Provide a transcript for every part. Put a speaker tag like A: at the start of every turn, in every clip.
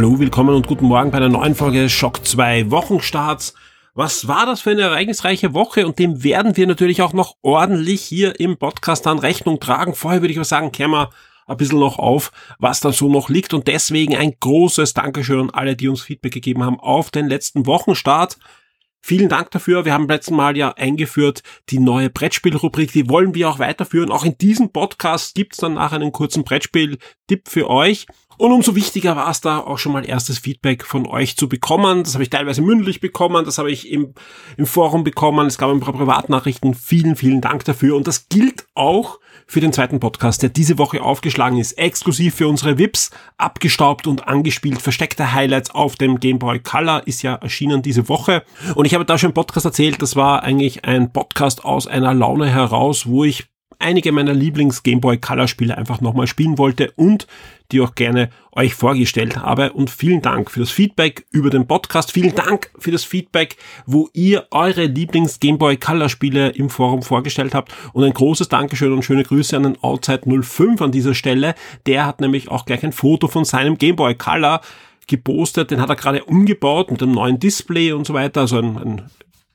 A: Hallo, willkommen und guten Morgen bei einer neuen Folge Schock 2 Wochenstarts. Was war das für eine ereignisreiche Woche und dem werden wir natürlich auch noch ordentlich hier im Podcast dann Rechnung tragen. Vorher würde ich mal sagen, kehren wir ein bisschen noch auf, was da so noch liegt und deswegen ein großes Dankeschön an alle, die uns Feedback gegeben haben auf den letzten Wochenstart. Vielen Dank dafür. Wir haben letzten Mal ja eingeführt die neue Brettspielrubrik. Die wollen wir auch weiterführen. Auch in diesem Podcast gibt's dann nachher einen kurzen Brettspiel-Tipp für euch. Und umso wichtiger war es da auch schon mal erstes Feedback von euch zu bekommen. Das habe ich teilweise mündlich bekommen, das habe ich im, im Forum bekommen. Es gab ein paar Privatnachrichten. Vielen, vielen Dank dafür. Und das gilt auch für den zweiten Podcast, der diese Woche aufgeschlagen ist. Exklusiv für unsere VIPs, abgestaubt und angespielt. Versteckte Highlights auf dem Game Boy Color ist ja erschienen diese Woche. Und ich habe da schon im Podcast erzählt, das war eigentlich ein Podcast aus einer Laune heraus, wo ich einige meiner Lieblings Game Boy Color Spiele einfach nochmal spielen wollte und die auch gerne euch vorgestellt habe. Und vielen Dank für das Feedback über den Podcast. Vielen Dank für das Feedback, wo ihr eure Lieblings Game Boy Color Spiele im Forum vorgestellt habt. Und ein großes Dankeschön und schöne Grüße an den Outside 05 an dieser Stelle. Der hat nämlich auch gleich ein Foto von seinem Game Boy Color gepostet. Den hat er gerade umgebaut mit einem neuen Display und so weiter. Also ein, ein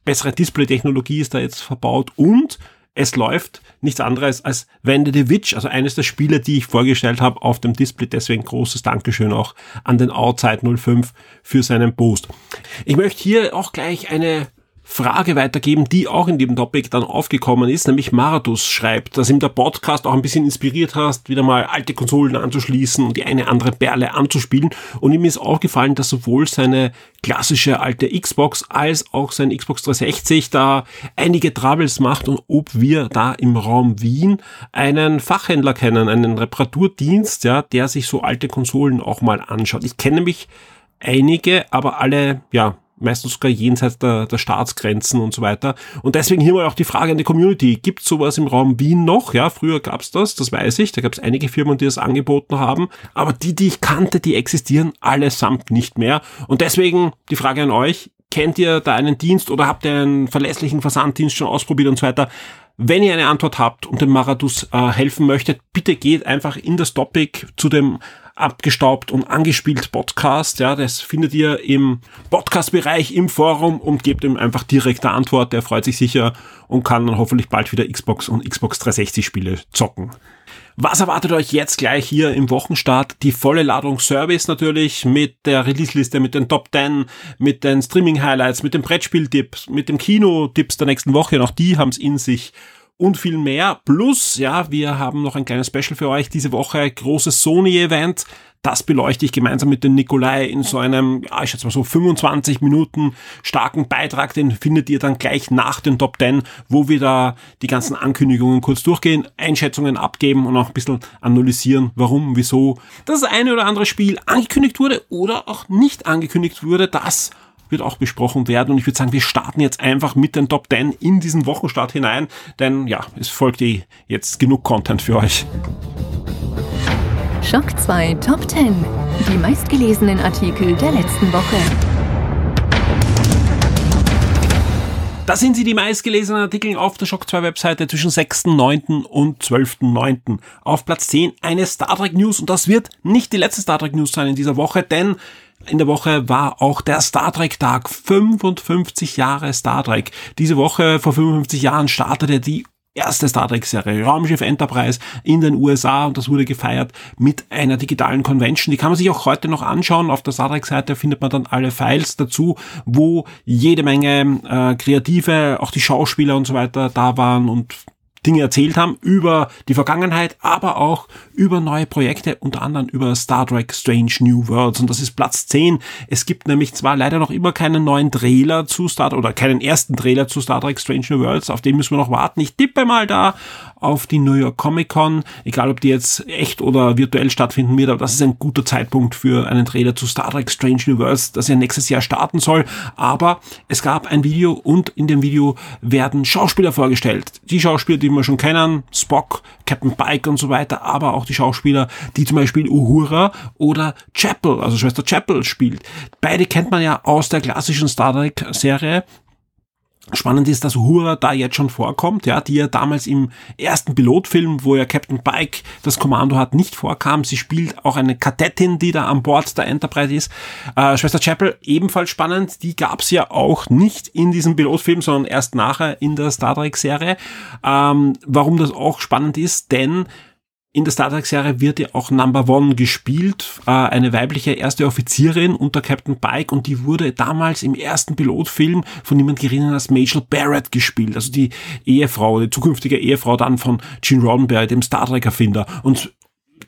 A: bessere Display-Technologie ist da jetzt verbaut und es läuft nichts anderes als Wende the Witch, also eines der Spiele, die ich vorgestellt habe auf dem Display. Deswegen großes Dankeschön auch an den Outside 05 für seinen Post. Ich möchte hier auch gleich eine Frage weitergeben, die auch in dem Topic dann aufgekommen ist, nämlich Maratus schreibt, dass ihm der Podcast auch ein bisschen inspiriert hast, wieder mal alte Konsolen anzuschließen und die eine andere Perle anzuspielen. Und ihm ist aufgefallen, dass sowohl seine klassische alte Xbox als auch sein Xbox 360 da einige Troubles macht und ob wir da im Raum Wien einen Fachhändler kennen, einen Reparaturdienst, ja, der sich so alte Konsolen auch mal anschaut. Ich kenne mich einige, aber alle, ja, meistens sogar jenseits der, der Staatsgrenzen und so weiter. Und deswegen hier mal auch die Frage an die Community. Gibt sowas im Raum Wien noch? Ja, früher gab's das, das weiß ich. Da gab's einige Firmen, die das angeboten haben. Aber die, die ich kannte, die existieren allesamt nicht mehr. Und deswegen die Frage an euch. Kennt ihr da einen Dienst oder habt ihr einen verlässlichen Versanddienst schon ausprobiert und so weiter? Wenn ihr eine Antwort habt und dem Marathus äh, helfen möchtet, bitte geht einfach in das Topic zu dem abgestaubt und angespielt Podcast. Ja, das findet ihr im Podcast-Bereich im Forum und gebt ihm einfach direkte Antwort. Der freut sich sicher und kann dann hoffentlich bald wieder Xbox und Xbox 360 Spiele zocken. Was erwartet euch jetzt gleich hier im Wochenstart? Die volle Ladung Service natürlich mit der Release-Liste, mit den Top 10, mit den Streaming-Highlights, mit den Brettspiel-Tipps, mit dem Kino-Tipps der nächsten Woche. Auch die haben es in sich und viel mehr. Plus, ja, wir haben noch ein kleines Special für euch diese Woche, großes Sony-Event. Das beleuchte ich gemeinsam mit dem Nikolai in so einem, ja, ich schätze mal so 25 Minuten starken Beitrag. Den findet ihr dann gleich nach den Top 10, wo wir da die ganzen Ankündigungen kurz durchgehen, Einschätzungen abgeben und auch ein bisschen analysieren, warum, wieso das eine oder andere Spiel angekündigt wurde oder auch nicht angekündigt wurde. Das wird auch besprochen werden. Und ich würde sagen, wir starten jetzt einfach mit den Top 10 in diesen Wochenstart hinein, denn ja, es folgt eh jetzt genug Content für euch.
B: Schock 2 Top 10. Die meistgelesenen Artikel der letzten Woche.
A: Da sind sie die meistgelesenen Artikel auf der Shock 2 Webseite zwischen 6.9. und 12.9. Auf Platz 10 eine Star Trek News und das wird nicht die letzte Star Trek News sein in dieser Woche, denn in der Woche war auch der Star Trek Tag. 55 Jahre Star Trek. Diese Woche vor 55 Jahren startete die erste Star Trek-Serie, Raumschiff Enterprise in den USA und das wurde gefeiert mit einer digitalen Convention. Die kann man sich auch heute noch anschauen. Auf der Star Trek-Seite findet man dann alle Files dazu, wo jede Menge äh, Kreative, auch die Schauspieler und so weiter da waren und Dinge erzählt haben über die Vergangenheit, aber auch über neue Projekte, unter anderem über Star Trek Strange New Worlds. Und das ist Platz 10. Es gibt nämlich zwar leider noch immer keinen neuen Trailer zu Star oder keinen ersten Trailer zu Star Trek Strange New Worlds, auf den müssen wir noch warten. Ich tippe mal da auf die New York Comic Con, egal ob die jetzt echt oder virtuell stattfinden wird, aber das ist ein guter Zeitpunkt für einen Trailer zu Star Trek Strange Universe, das ja nächstes Jahr starten soll. Aber es gab ein Video und in dem Video werden Schauspieler vorgestellt. Die Schauspieler, die wir schon kennen, Spock, Captain Pike und so weiter, aber auch die Schauspieler, die zum Beispiel Uhura oder Chapel, also Schwester Chapel spielt. Beide kennt man ja aus der klassischen Star Trek Serie. Spannend ist, dass Uhura da jetzt schon vorkommt, ja, die ja damals im ersten Pilotfilm, wo ja Captain Pike das Kommando hat, nicht vorkam. Sie spielt auch eine Kadettin, die da an Bord der Enterprise ist. Äh, Schwester Chapel ebenfalls spannend. Die gab's ja auch nicht in diesem Pilotfilm, sondern erst nachher in der Star Trek Serie. Ähm, warum das auch spannend ist, denn in der Star Trek-Serie wird ja auch Number One gespielt, äh, eine weibliche erste Offizierin unter Captain Pike und die wurde damals im ersten Pilotfilm von niemand geringer als Majel Barrett gespielt, also die Ehefrau, die zukünftige Ehefrau dann von Gene Roddenberry, dem Star Trek-Erfinder. Und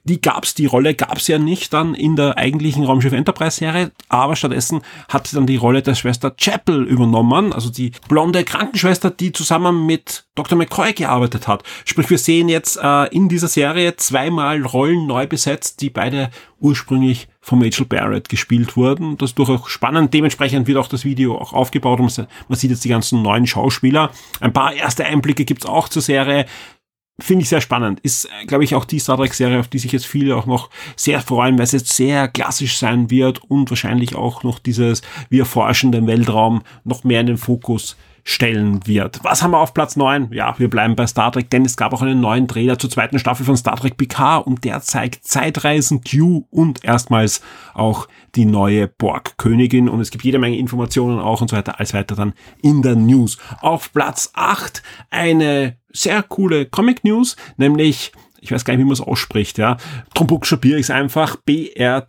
A: die gab's, die Rolle gab's ja nicht dann in der eigentlichen Raumschiff Enterprise Serie, aber stattdessen hat sie dann die Rolle der Schwester Chapel übernommen, also die blonde Krankenschwester, die zusammen mit Dr. McCoy gearbeitet hat. Sprich, wir sehen jetzt äh, in dieser Serie zweimal Rollen neu besetzt, die beide ursprünglich von Rachel Barrett gespielt wurden. Das ist durchaus spannend. Dementsprechend wird auch das Video auch aufgebaut. Man sieht jetzt die ganzen neuen Schauspieler. Ein paar erste Einblicke gibt's auch zur Serie finde ich sehr spannend. Ist, glaube ich, auch die Star Trek-Serie, auf die sich jetzt viele auch noch sehr freuen, weil es jetzt sehr klassisch sein wird und wahrscheinlich auch noch dieses, wir erforschen den Weltraum noch mehr in den Fokus stellen wird. Was haben wir auf Platz 9? Ja, wir bleiben bei Star Trek, denn es gab auch einen neuen Trailer zur zweiten Staffel von Star Trek PK und der zeigt Zeitreisen, Q und erstmals auch die neue Borg-Königin und es gibt jede Menge Informationen auch und so weiter, als weiter dann in der News. Auf Platz 8 eine sehr coole Comic News, nämlich ich weiß gar nicht, wie man es ausspricht, ja. Drum buchstabiere ich es einfach. B-R-Z-R-K-R.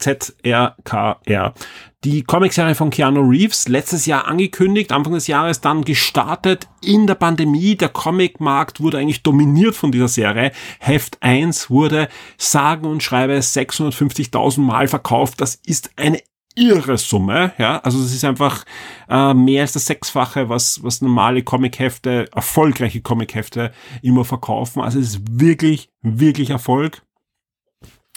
A: Die Comicserie von Keanu Reeves, letztes Jahr angekündigt, Anfang des Jahres dann gestartet in der Pandemie. Der Comicmarkt wurde eigentlich dominiert von dieser Serie. Heft 1 wurde sagen und schreibe 650.000 Mal verkauft. Das ist eine irre Summe, ja, also es ist einfach äh, mehr als das Sechsfache, was, was normale Comichefte, erfolgreiche Comichefte immer verkaufen. Also es ist wirklich, wirklich Erfolg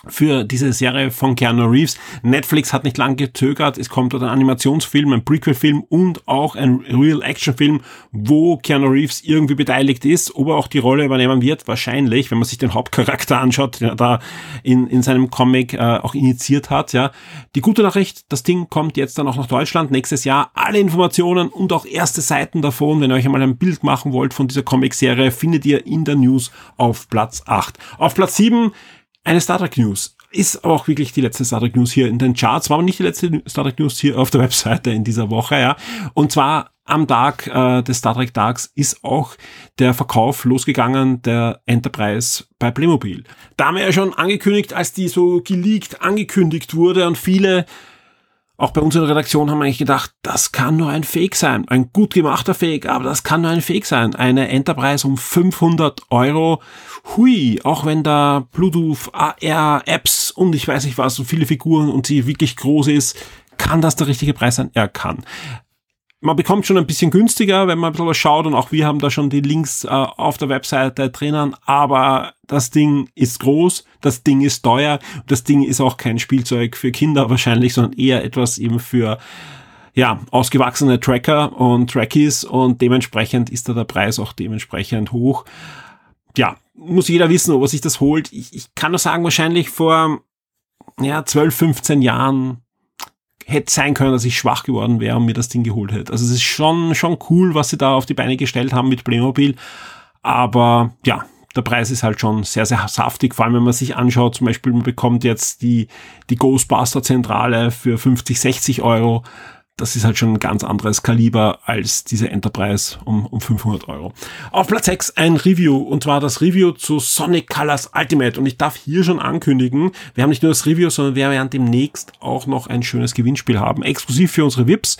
A: für diese Serie von Keanu Reeves. Netflix hat nicht lange gezögert. Es kommt dort ein Animationsfilm, ein Prequel-Film und auch ein Real-Action-Film, wo Keanu Reeves irgendwie beteiligt ist. Ob er auch die Rolle übernehmen wird, wahrscheinlich, wenn man sich den Hauptcharakter anschaut, der da in, in seinem Comic äh, auch initiiert hat. Ja, Die gute Nachricht, das Ding kommt jetzt dann auch nach Deutschland nächstes Jahr. Alle Informationen und auch erste Seiten davon, wenn ihr euch einmal ein Bild machen wollt von dieser Comic-Serie, findet ihr in der News auf Platz 8. Auf Platz 7 eine Star Trek News. Ist aber auch wirklich die letzte Star Trek News hier in den Charts, war aber nicht die letzte Star Trek News hier auf der Webseite in dieser Woche, ja. Und zwar am Tag äh, des Star Trek Tags ist auch der Verkauf losgegangen der Enterprise bei Playmobil. Da haben wir ja schon angekündigt, als die so geleakt angekündigt wurde und viele auch bei uns in der Redaktion haben wir eigentlich gedacht, das kann nur ein Fake sein. Ein gut gemachter Fake, aber das kann nur ein Fake sein. Eine Enterprise um 500 Euro. Hui, auch wenn da Bluetooth, AR, Apps und ich weiß nicht was und viele Figuren und sie wirklich groß ist, kann das der richtige Preis sein? Er kann man bekommt schon ein bisschen günstiger, wenn man ein bisschen was schaut und auch wir haben da schon die Links äh, auf der Webseite drinnen, aber das Ding ist groß, das Ding ist teuer, das Ding ist auch kein Spielzeug für Kinder wahrscheinlich, sondern eher etwas eben für ja, ausgewachsene Tracker und Trackies und dementsprechend ist da der Preis auch dementsprechend hoch. Ja, muss jeder wissen, ob er sich das holt. Ich, ich kann nur sagen, wahrscheinlich vor ja, 12, 15 Jahren hätte sein können, dass ich schwach geworden wäre und mir das Ding geholt hätte. Also es ist schon, schon cool, was sie da auf die Beine gestellt haben mit Playmobil. Aber ja, der Preis ist halt schon sehr, sehr saftig, vor allem wenn man sich anschaut, zum Beispiel man bekommt jetzt die, die Ghostbuster Zentrale für 50, 60 Euro das ist halt schon ein ganz anderes Kaliber als diese Enterprise um, um 500 Euro. Auf Platz 6 ein Review und zwar das Review zu Sonic Colors Ultimate und ich darf hier schon ankündigen, wir haben nicht nur das Review, sondern wir werden demnächst auch noch ein schönes Gewinnspiel haben, exklusiv für unsere VIPs.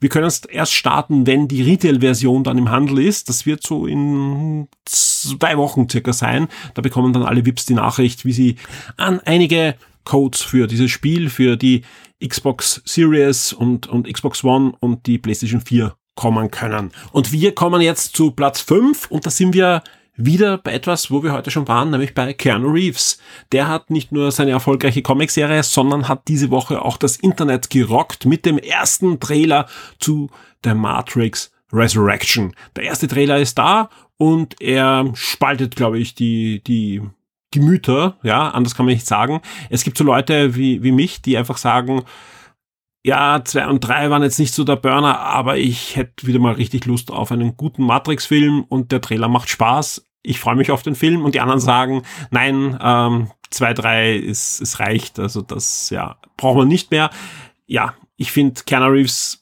A: Wir können es erst starten, wenn die Retail-Version dann im Handel ist. Das wird so in zwei Wochen circa sein. Da bekommen dann alle VIPs die Nachricht, wie sie an einige Codes für dieses Spiel, für die Xbox Series und, und Xbox One und die PlayStation 4 kommen können. Und wir kommen jetzt zu Platz 5 und da sind wir wieder bei etwas, wo wir heute schon waren, nämlich bei Keanu Reeves. Der hat nicht nur seine erfolgreiche Comicserie, sondern hat diese Woche auch das Internet gerockt mit dem ersten Trailer zu der Matrix Resurrection. Der erste Trailer ist da und er spaltet, glaube ich, die, die Gemüter, ja, anders kann man nicht sagen. Es gibt so Leute wie, wie mich, die einfach sagen, ja, zwei und drei waren jetzt nicht so der Burner, aber ich hätte wieder mal richtig Lust auf einen guten Matrix-Film und der Trailer macht Spaß. Ich freue mich auf den Film und die anderen sagen, nein, ähm, zwei, drei ist, es reicht. Also das, ja, braucht man nicht mehr. Ja, ich finde Keanu Reeves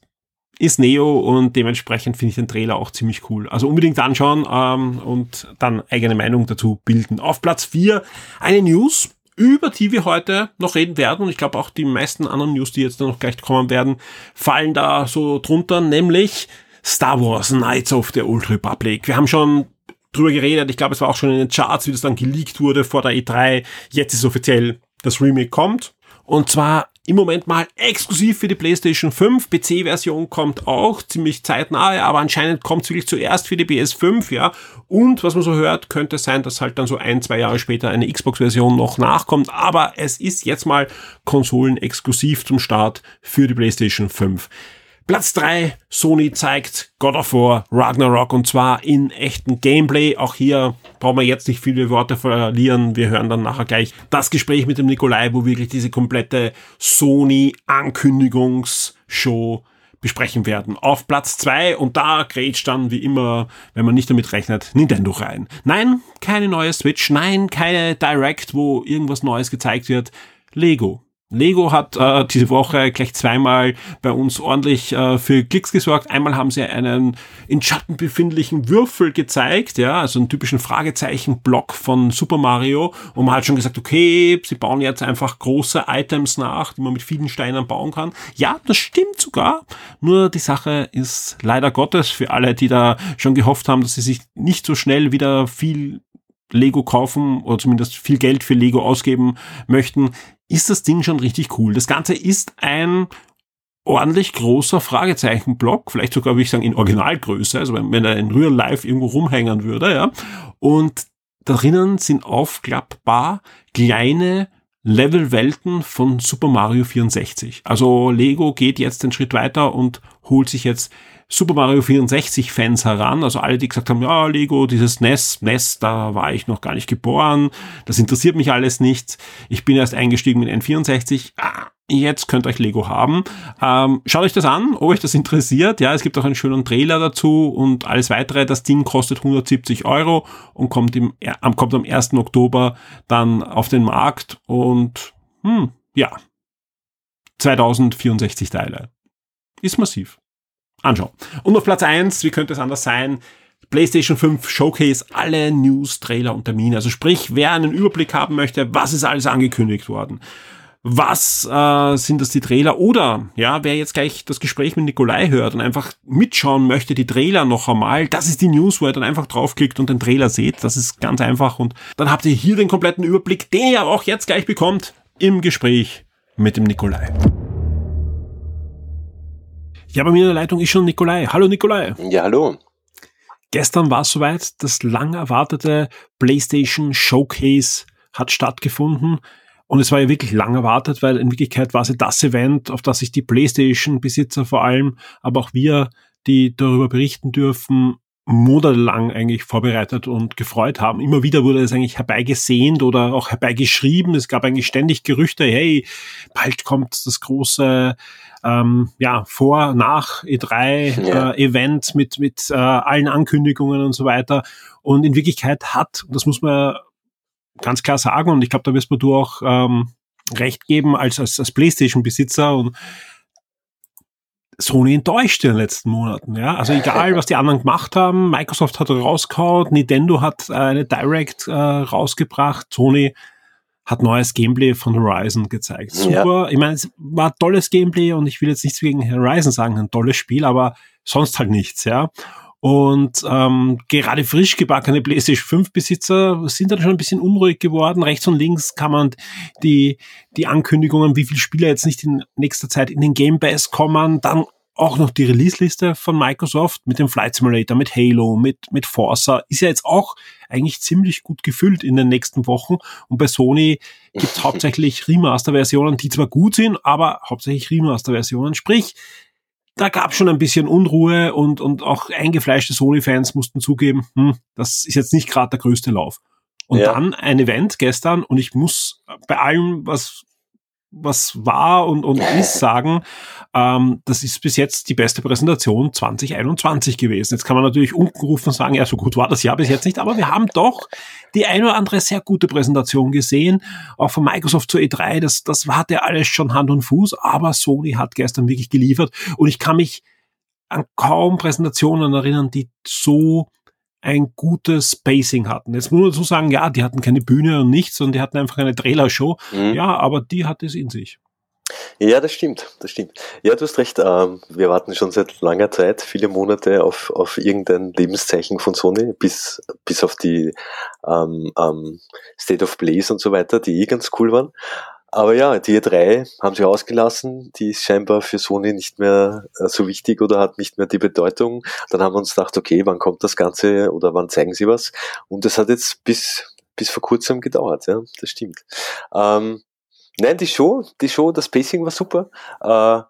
A: ist Neo und dementsprechend finde ich den Trailer auch ziemlich cool. Also unbedingt anschauen ähm, und dann eigene Meinung dazu bilden. Auf Platz vier eine News, über die wir heute noch reden werden. Und ich glaube auch die meisten anderen News, die jetzt noch gleich kommen werden, fallen da so drunter, nämlich Star Wars Knights of the Old Republic. Wir haben schon drüber geredet. Ich glaube, es war auch schon in den Charts, wie das dann geleakt wurde vor der E3. Jetzt ist offiziell das Remake kommt. Und zwar im Moment mal exklusiv für die PlayStation 5. PC-Version kommt auch ziemlich zeitnah, aber anscheinend kommt es wirklich zuerst für die PS5, ja. Und was man so hört, könnte sein, dass halt dann so ein, zwei Jahre später eine Xbox-Version noch nachkommt. Aber es ist jetzt mal konsolenexklusiv zum Start für die PlayStation 5. Platz 3, Sony zeigt God of War Ragnarok und zwar in echten Gameplay. Auch hier brauchen wir jetzt nicht viele Worte verlieren. Wir hören dann nachher gleich das Gespräch mit dem Nikolai, wo wirklich diese komplette Sony Ankündigungsshow besprechen werden. Auf Platz 2 und da grätscht dann wie immer, wenn man nicht damit rechnet, Nintendo rein. Nein, keine neue Switch, nein, keine Direct, wo irgendwas Neues gezeigt wird. Lego. Lego hat äh, diese Woche gleich zweimal bei uns ordentlich äh, für Klicks gesorgt. Einmal haben sie einen in Schatten befindlichen Würfel gezeigt, ja, also einen typischen Fragezeichen-Block von Super Mario. Und man hat schon gesagt, okay, sie bauen jetzt einfach große Items nach, die man mit vielen Steinen bauen kann. Ja, das stimmt sogar. Nur die Sache ist leider Gottes für alle, die da schon gehofft haben, dass sie sich nicht so schnell wieder viel Lego kaufen oder zumindest viel Geld für Lego ausgeben möchten, ist das Ding schon richtig cool. Das Ganze ist ein ordentlich großer Fragezeichenblock, vielleicht sogar würde ich sagen in Originalgröße, also wenn, wenn er in Real Life irgendwo rumhängen würde, ja. Und drinnen sind aufklappbar kleine Levelwelten von Super Mario 64. Also Lego geht jetzt den Schritt weiter und holt sich jetzt Super Mario 64 Fans heran, also alle, die gesagt haben, ja, Lego, dieses NES, NES, da war ich noch gar nicht geboren, das interessiert mich alles nicht. Ich bin erst eingestiegen mit N64. Ah, jetzt könnt ihr euch Lego haben. Ähm, schaut euch das an, ob euch das interessiert. Ja, es gibt auch einen schönen Trailer dazu und alles weitere. Das Ding kostet 170 Euro und kommt, im, kommt am 1. Oktober dann auf den Markt und hm, ja, 2064 Teile. Ist massiv anschauen. Und auf Platz eins, wie könnte es anders sein? PlayStation 5 Showcase, alle News, Trailer und Termine. Also sprich, wer einen Überblick haben möchte, was ist alles angekündigt worden? Was äh, sind das die Trailer? Oder ja, wer jetzt gleich das Gespräch mit Nikolai hört und einfach mitschauen möchte, die Trailer noch einmal, das ist die News, wo ihr dann einfach draufklickt und den Trailer seht. Das ist ganz einfach. Und dann habt ihr hier den kompletten Überblick, den ihr auch jetzt gleich bekommt im Gespräch mit dem Nikolai. Ja, bei mir in der Leitung ist schon Nikolai. Hallo Nikolai.
C: Ja, hallo.
A: Gestern war es soweit, das lang erwartete PlayStation Showcase hat stattgefunden. Und es war ja wirklich lang erwartet, weil in Wirklichkeit war es ja das Event, auf das sich die PlayStation-Besitzer vor allem, aber auch wir, die darüber berichten dürfen, monatelang eigentlich vorbereitet und gefreut haben. Immer wieder wurde es eigentlich herbeigesehnt oder auch herbeigeschrieben. Es gab eigentlich ständig Gerüchte, hey, bald kommt das große ähm, ja, vor, nach E3 ja. äh, Event mit, mit äh, allen Ankündigungen und so weiter. Und in Wirklichkeit hat, das muss man ganz klar sagen, und ich glaube, da wirst du auch ähm, recht geben als, als, als PlayStation-Besitzer und Sony enttäuscht in den letzten Monaten. Ja? Also egal, was die anderen gemacht haben, Microsoft hat rausgehauen, Nintendo hat eine Direct äh, rausgebracht, Sony hat neues Gameplay von Horizon gezeigt. Super. Ja. Ich meine, es war tolles Gameplay und ich will jetzt nichts gegen Horizon sagen, ein tolles Spiel, aber sonst halt nichts, ja. Und ähm, gerade frisch gebackene PlayStation 5 Besitzer sind dann schon ein bisschen unruhig geworden. Rechts und links kann man die, die Ankündigungen, wie viele Spieler jetzt nicht in nächster Zeit in den Game Pass kommen, dann auch noch die Release-Liste von Microsoft mit dem Flight Simulator, mit Halo, mit, mit Forza, ist ja jetzt auch eigentlich ziemlich gut gefüllt in den nächsten Wochen. Und bei Sony gibt es hauptsächlich Remaster-Versionen, die zwar gut sind, aber hauptsächlich Remaster-Versionen. Sprich, da gab schon ein bisschen Unruhe und, und auch eingefleischte Sony-Fans mussten zugeben, hm, das ist jetzt nicht gerade der größte Lauf. Und ja. dann ein Event gestern und ich muss bei allem, was was war und, und ist sagen, ähm, das ist bis jetzt die beste Präsentation 2021 gewesen. Jetzt kann man natürlich ungerufen sagen, ja, so gut war das Jahr bis jetzt nicht, aber wir haben doch die ein oder andere sehr gute Präsentation gesehen, auch von Microsoft zur E3, das, das hatte alles schon Hand und Fuß, aber Sony hat gestern wirklich geliefert und ich kann mich an kaum Präsentationen erinnern, die so ein gutes Spacing hatten. Jetzt muss man so sagen, ja, die hatten keine Bühne und nichts, sondern die hatten einfach eine Trailershow. Mhm. Ja, aber die hat es in sich.
C: Ja, das stimmt, das stimmt. Ja, du hast recht, ähm, wir warten schon seit langer Zeit, viele Monate auf, auf irgendein Lebenszeichen von Sony, bis, bis auf die ähm, ähm, State of Plays und so weiter, die eh ganz cool waren. Aber ja, die E3 haben sie ausgelassen, die ist scheinbar für Sony nicht mehr äh, so wichtig oder hat nicht mehr die Bedeutung. Dann haben wir uns gedacht, okay, wann kommt das Ganze oder wann zeigen sie was? Und das hat jetzt bis, bis vor kurzem gedauert, ja, das stimmt. Ähm, nein, die Show, die Show, das Pacing war super. Äh,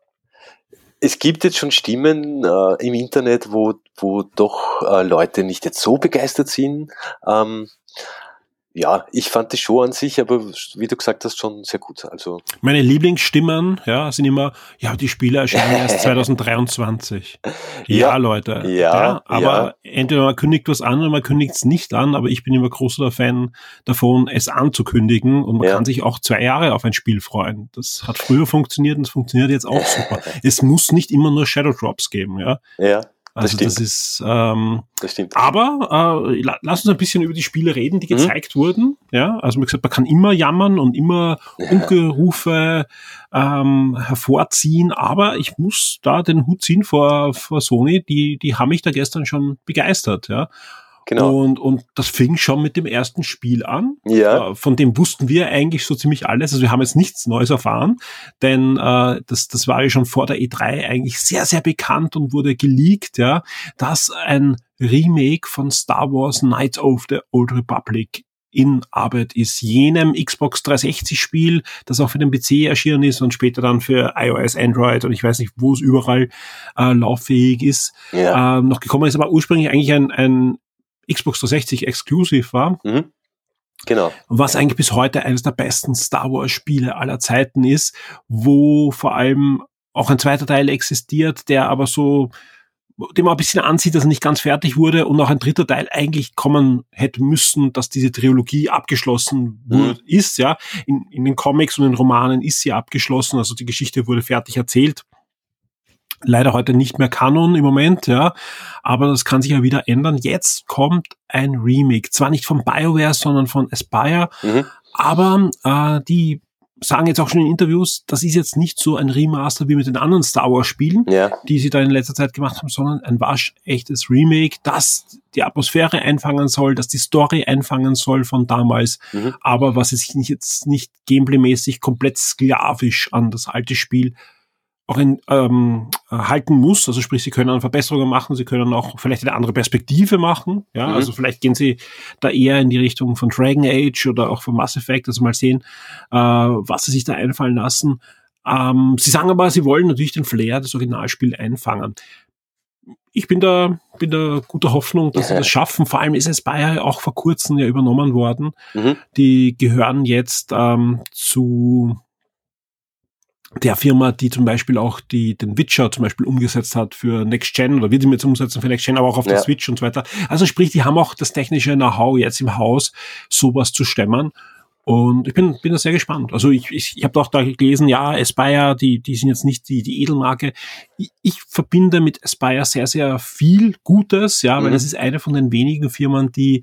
C: es gibt jetzt schon Stimmen äh, im Internet, wo, wo doch äh, Leute nicht jetzt so begeistert sind. Ähm, ja, ich fand die Show an sich, aber wie du gesagt hast, schon sehr gut. Also
A: meine Lieblingsstimmen, ja, sind immer, ja, die Spiele erscheinen erst 2023. Ja, ja Leute. Ja, ja aber ja. entweder man kündigt was an oder man kündigt es nicht an. Aber ich bin immer großer Fan davon, es anzukündigen und man kann sich auch zwei Jahre auf ein Spiel freuen. Das hat früher funktioniert und es funktioniert jetzt auch super. es muss nicht immer nur Shadow Drops geben, ja.
C: Ja.
A: Also das, das ist, ähm, das stimmt. aber äh, lass uns ein bisschen über die Spiele reden, die mhm. gezeigt mhm. wurden. Ja, also wie gesagt, man kann immer jammern und immer ja. Ungerufe ähm, hervorziehen, aber ich muss da den Hut ziehen vor, vor Sony, die, die haben mich da gestern schon begeistert. Ja, Genau. Und, und das fing schon mit dem ersten Spiel an. Ja. Äh, von dem wussten wir eigentlich so ziemlich alles. Also wir haben jetzt nichts Neues erfahren, denn äh, das, das war ja schon vor der E3 eigentlich sehr, sehr bekannt und wurde geleakt, ja, dass ein Remake von Star Wars Knights of the Old Republic in Arbeit ist, jenem Xbox 360 Spiel, das auch für den PC erschienen ist und später dann für iOS, Android und ich weiß nicht, wo es überall äh, lauffähig ist, ja. äh, noch gekommen ist, aber ursprünglich eigentlich ein, ein Xbox 360 exklusiv war. Mhm. Genau. Was eigentlich bis heute eines der besten Star Wars Spiele aller Zeiten ist, wo vor allem auch ein zweiter Teil existiert, der aber so, dem man ein bisschen ansieht, dass er nicht ganz fertig wurde und auch ein dritter Teil eigentlich kommen hätte müssen, dass diese Trilogie abgeschlossen mhm. wurde, ist, ja. In, in den Comics und den Romanen ist sie abgeschlossen, also die Geschichte wurde fertig erzählt leider heute nicht mehr Kanon im Moment, ja, aber das kann sich ja wieder ändern. Jetzt kommt ein Remake, zwar nicht von BioWare, sondern von Aspire, mhm. aber äh, die sagen jetzt auch schon in Interviews, das ist jetzt nicht so ein Remaster wie mit den anderen Star Wars Spielen, ja. die sie da in letzter Zeit gemacht haben, sondern ein waschechtes Remake, das die Atmosphäre einfangen soll, das die Story einfangen soll von damals, mhm. aber was es sich nicht jetzt nicht gameplaymäßig komplett sklavisch an das alte Spiel auch in, ähm, halten muss. Also sprich, sie können Verbesserungen machen, sie können auch vielleicht eine andere Perspektive machen. Ja, mhm. also vielleicht gehen sie da eher in die Richtung von Dragon Age oder auch von Mass Effect. Also mal sehen, äh, was sie sich da einfallen lassen. Ähm, sie sagen aber, sie wollen natürlich den Flair des Originalspiels einfangen. Ich bin da, bin da guter Hoffnung, dass ja. sie das schaffen. Vor allem ist es Bayer auch vor kurzem ja übernommen worden. Mhm. Die gehören jetzt ähm, zu der Firma, die zum Beispiel auch die, den Witcher zum Beispiel umgesetzt hat für Next Gen oder wird ihm jetzt umsetzen für Next Gen, aber auch auf ja. der Switch und so weiter. Also sprich, die haben auch das technische Know-how jetzt im Haus, sowas zu stemmen. Und ich bin, bin da sehr gespannt. Also ich, ich, ich habe auch da gelesen, ja, Aspire, die, die sind jetzt nicht die, die Edelmarke. Ich, ich verbinde mit Aspire sehr, sehr viel Gutes, ja, mhm. weil das ist eine von den wenigen Firmen, die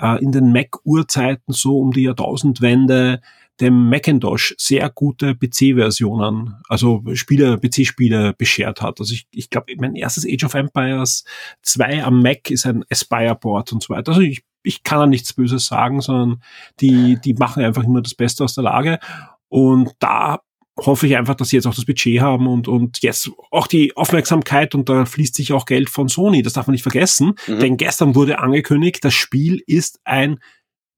A: äh, in den Mac-Urzeiten so um die Jahrtausendwende dem Macintosh sehr gute PC-Versionen, also Spiele, PC-Spiele beschert hat. Also ich, ich glaube, mein erstes Age of Empires 2 am Mac ist ein Aspire-Board und so weiter. Also ich, ich kann da nichts Böses sagen, sondern die, die machen einfach immer das Beste aus der Lage. Und da hoffe ich einfach, dass sie jetzt auch das Budget haben und, und jetzt auch die Aufmerksamkeit und da fließt sich auch Geld von Sony. Das darf man nicht vergessen, mhm. denn gestern wurde angekündigt, das Spiel ist ein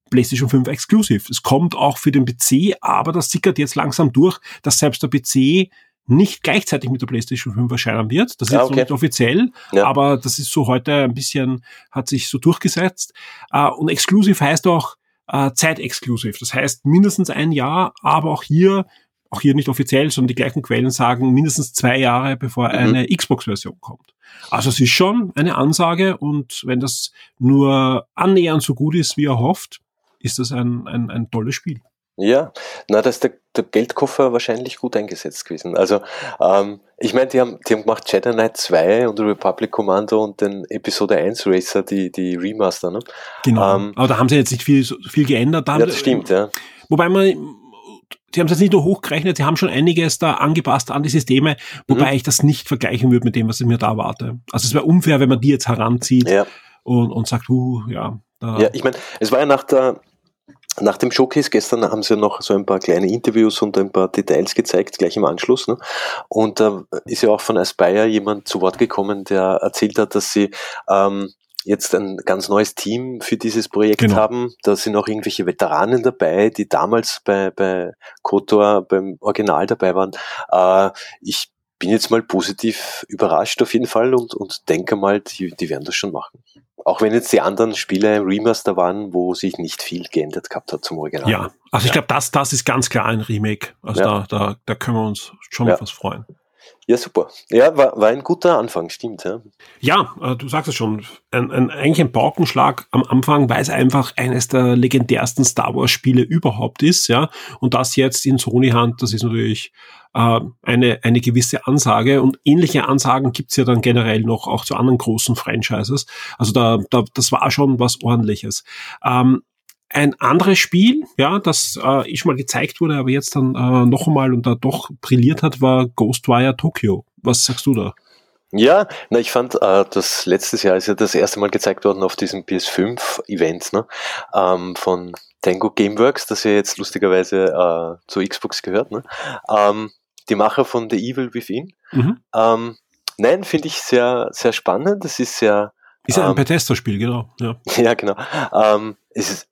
A: PlayStation 5 Exclusive. Es kommt auch für den PC, aber das sickert jetzt langsam durch, dass selbst der PC nicht gleichzeitig mit der PlayStation 5 erscheinen wird. Das ist ja, okay. noch nicht offiziell, ja. aber das ist so heute ein bisschen, hat sich so durchgesetzt. Uh, und Exclusive heißt auch uh, Zeit-Exclusive. Das heißt mindestens ein Jahr, aber auch hier auch hier nicht offiziell, sondern die gleichen Quellen sagen mindestens zwei Jahre, bevor mhm. eine Xbox-Version kommt. Also es ist schon eine Ansage und wenn das nur annähernd so gut ist, wie er hofft, ist das ein, ein, ein tolles Spiel.
C: Ja, na, da ist der, der Geldkoffer wahrscheinlich gut eingesetzt gewesen. Also, ähm, ich meine, die haben, die haben gemacht Jedi Knight 2 und Republic Commando und den Episode 1 Racer, die, die Remaster, ne?
A: Genau. Ähm, Aber da haben sie jetzt nicht viel, viel geändert. Da
C: ja, das stimmt, ja.
A: Wobei man, Sie haben es jetzt nicht nur hochgerechnet, Sie haben schon einiges da angepasst an die Systeme, wobei mhm. ich das nicht vergleichen würde mit dem, was ich mir da erwarte. Also es wäre unfair, wenn man die jetzt heranzieht ja. und, und sagt, uh, ja.
C: Da. Ja, ich meine, es war ja nach der nach dem Showcase gestern haben sie noch so ein paar kleine Interviews und ein paar Details gezeigt, gleich im Anschluss. Ne? Und da äh, ist ja auch von Aspire jemand zu Wort gekommen, der erzählt hat, dass sie ähm, jetzt ein ganz neues Team für dieses Projekt genau. haben. Da sind auch irgendwelche Veteranen dabei, die damals bei, bei Kotor beim Original dabei waren. Äh, ich bin jetzt mal positiv überrascht auf jeden Fall und, und denke mal, die, die werden das schon machen. Auch wenn jetzt die anderen Spiele Remaster waren, wo sich nicht viel geändert gehabt hat zum Original.
A: Ja, also ich glaube, das, das ist ganz klar ein Remake. Also ja. da, da, da können wir uns schon ja. auf was freuen.
C: Ja, super. Ja, war, war ein guter Anfang, stimmt. Ja,
A: ja äh, du sagst es schon. Ein, ein, eigentlich ein Paukenschlag am Anfang, weil es einfach eines der legendärsten Star Wars-Spiele überhaupt ist. ja. Und das jetzt in Sony-Hand, das ist natürlich äh, eine, eine gewisse Ansage. Und ähnliche Ansagen gibt's ja dann generell noch auch zu anderen großen Franchises. Also da, da das war schon was ordentliches. Ähm, ein anderes Spiel, ja, das äh, schon mal gezeigt wurde, aber jetzt dann äh, noch einmal und da doch brilliert hat, war Ghostwire Tokyo. Was sagst du da?
C: Ja, na, ich fand, äh, das letztes Jahr ist ja das erste Mal gezeigt worden auf diesem PS5-Event ne, ähm, von Tango Gameworks, das ja jetzt lustigerweise äh, zur Xbox gehört. Ne? Ähm, die Macher von The Evil Within. Mhm. Ähm, nein, finde ich sehr, sehr spannend. Das ist sehr.
A: Ist ja ein ähm, Bethesda-Spiel, genau.
C: Ja, ja genau. Ähm, es ist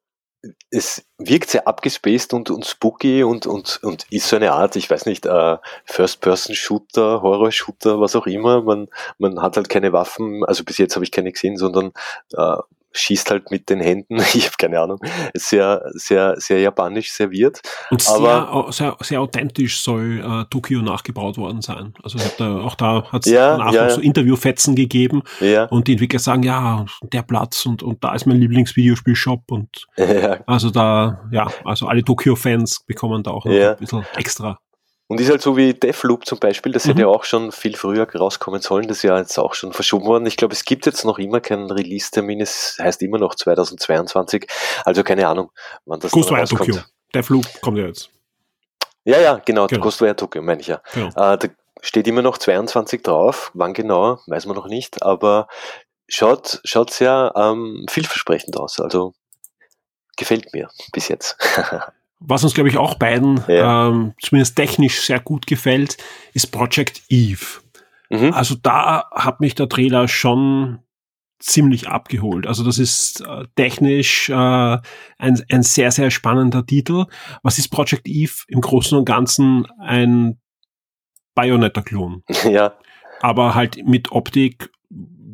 C: es wirkt sehr abgespaced und, und spooky und, und, und ist so eine Art, ich weiß nicht, äh, First-Person-Shooter, Horror-Shooter, was auch immer. Man, man hat halt keine Waffen, also bis jetzt habe ich keine gesehen, sondern äh, schießt halt mit den Händen, ich habe keine Ahnung, sehr, sehr, sehr japanisch serviert.
A: Und sehr, aber, sehr, sehr authentisch soll äh, Tokio nachgebaut worden sein. Also da, auch da hat es ja, danach ja, so Interviewfetzen gegeben ja. und die Entwickler sagen, ja, der Platz und, und da ist mein Lieblingsvideospielshop und ja. also da, ja, also alle Tokio-Fans bekommen da auch noch ein bisschen extra
C: und ist halt so wie Deathloop zum Beispiel, das mhm. hätte ja auch schon viel früher rauskommen sollen, das ist ja jetzt auch schon verschoben worden. Ich glaube, es gibt jetzt noch immer keinen Release-Termin, es heißt immer noch 2022, also keine Ahnung, wann das
A: Ghostwire rauskommt. Tokyo. Deathloop kommt ja jetzt.
C: Ja, ja, genau, genau. Ghostwire Tokyo meine ich ja. Genau. Äh, da steht immer noch 22 drauf, wann genau, weiß man noch nicht, aber schaut, schaut sehr ähm, vielversprechend aus, also gefällt mir bis jetzt.
A: Was uns, glaube ich, auch beiden ja. ähm, zumindest technisch sehr gut gefällt, ist Project Eve. Mhm. Also da hat mich der Trailer schon ziemlich abgeholt. Also das ist äh, technisch äh, ein, ein sehr, sehr spannender Titel. Was ist Project Eve? Im Großen und Ganzen ein Bayonetta-Klon.
C: Ja.
A: Aber halt mit Optik,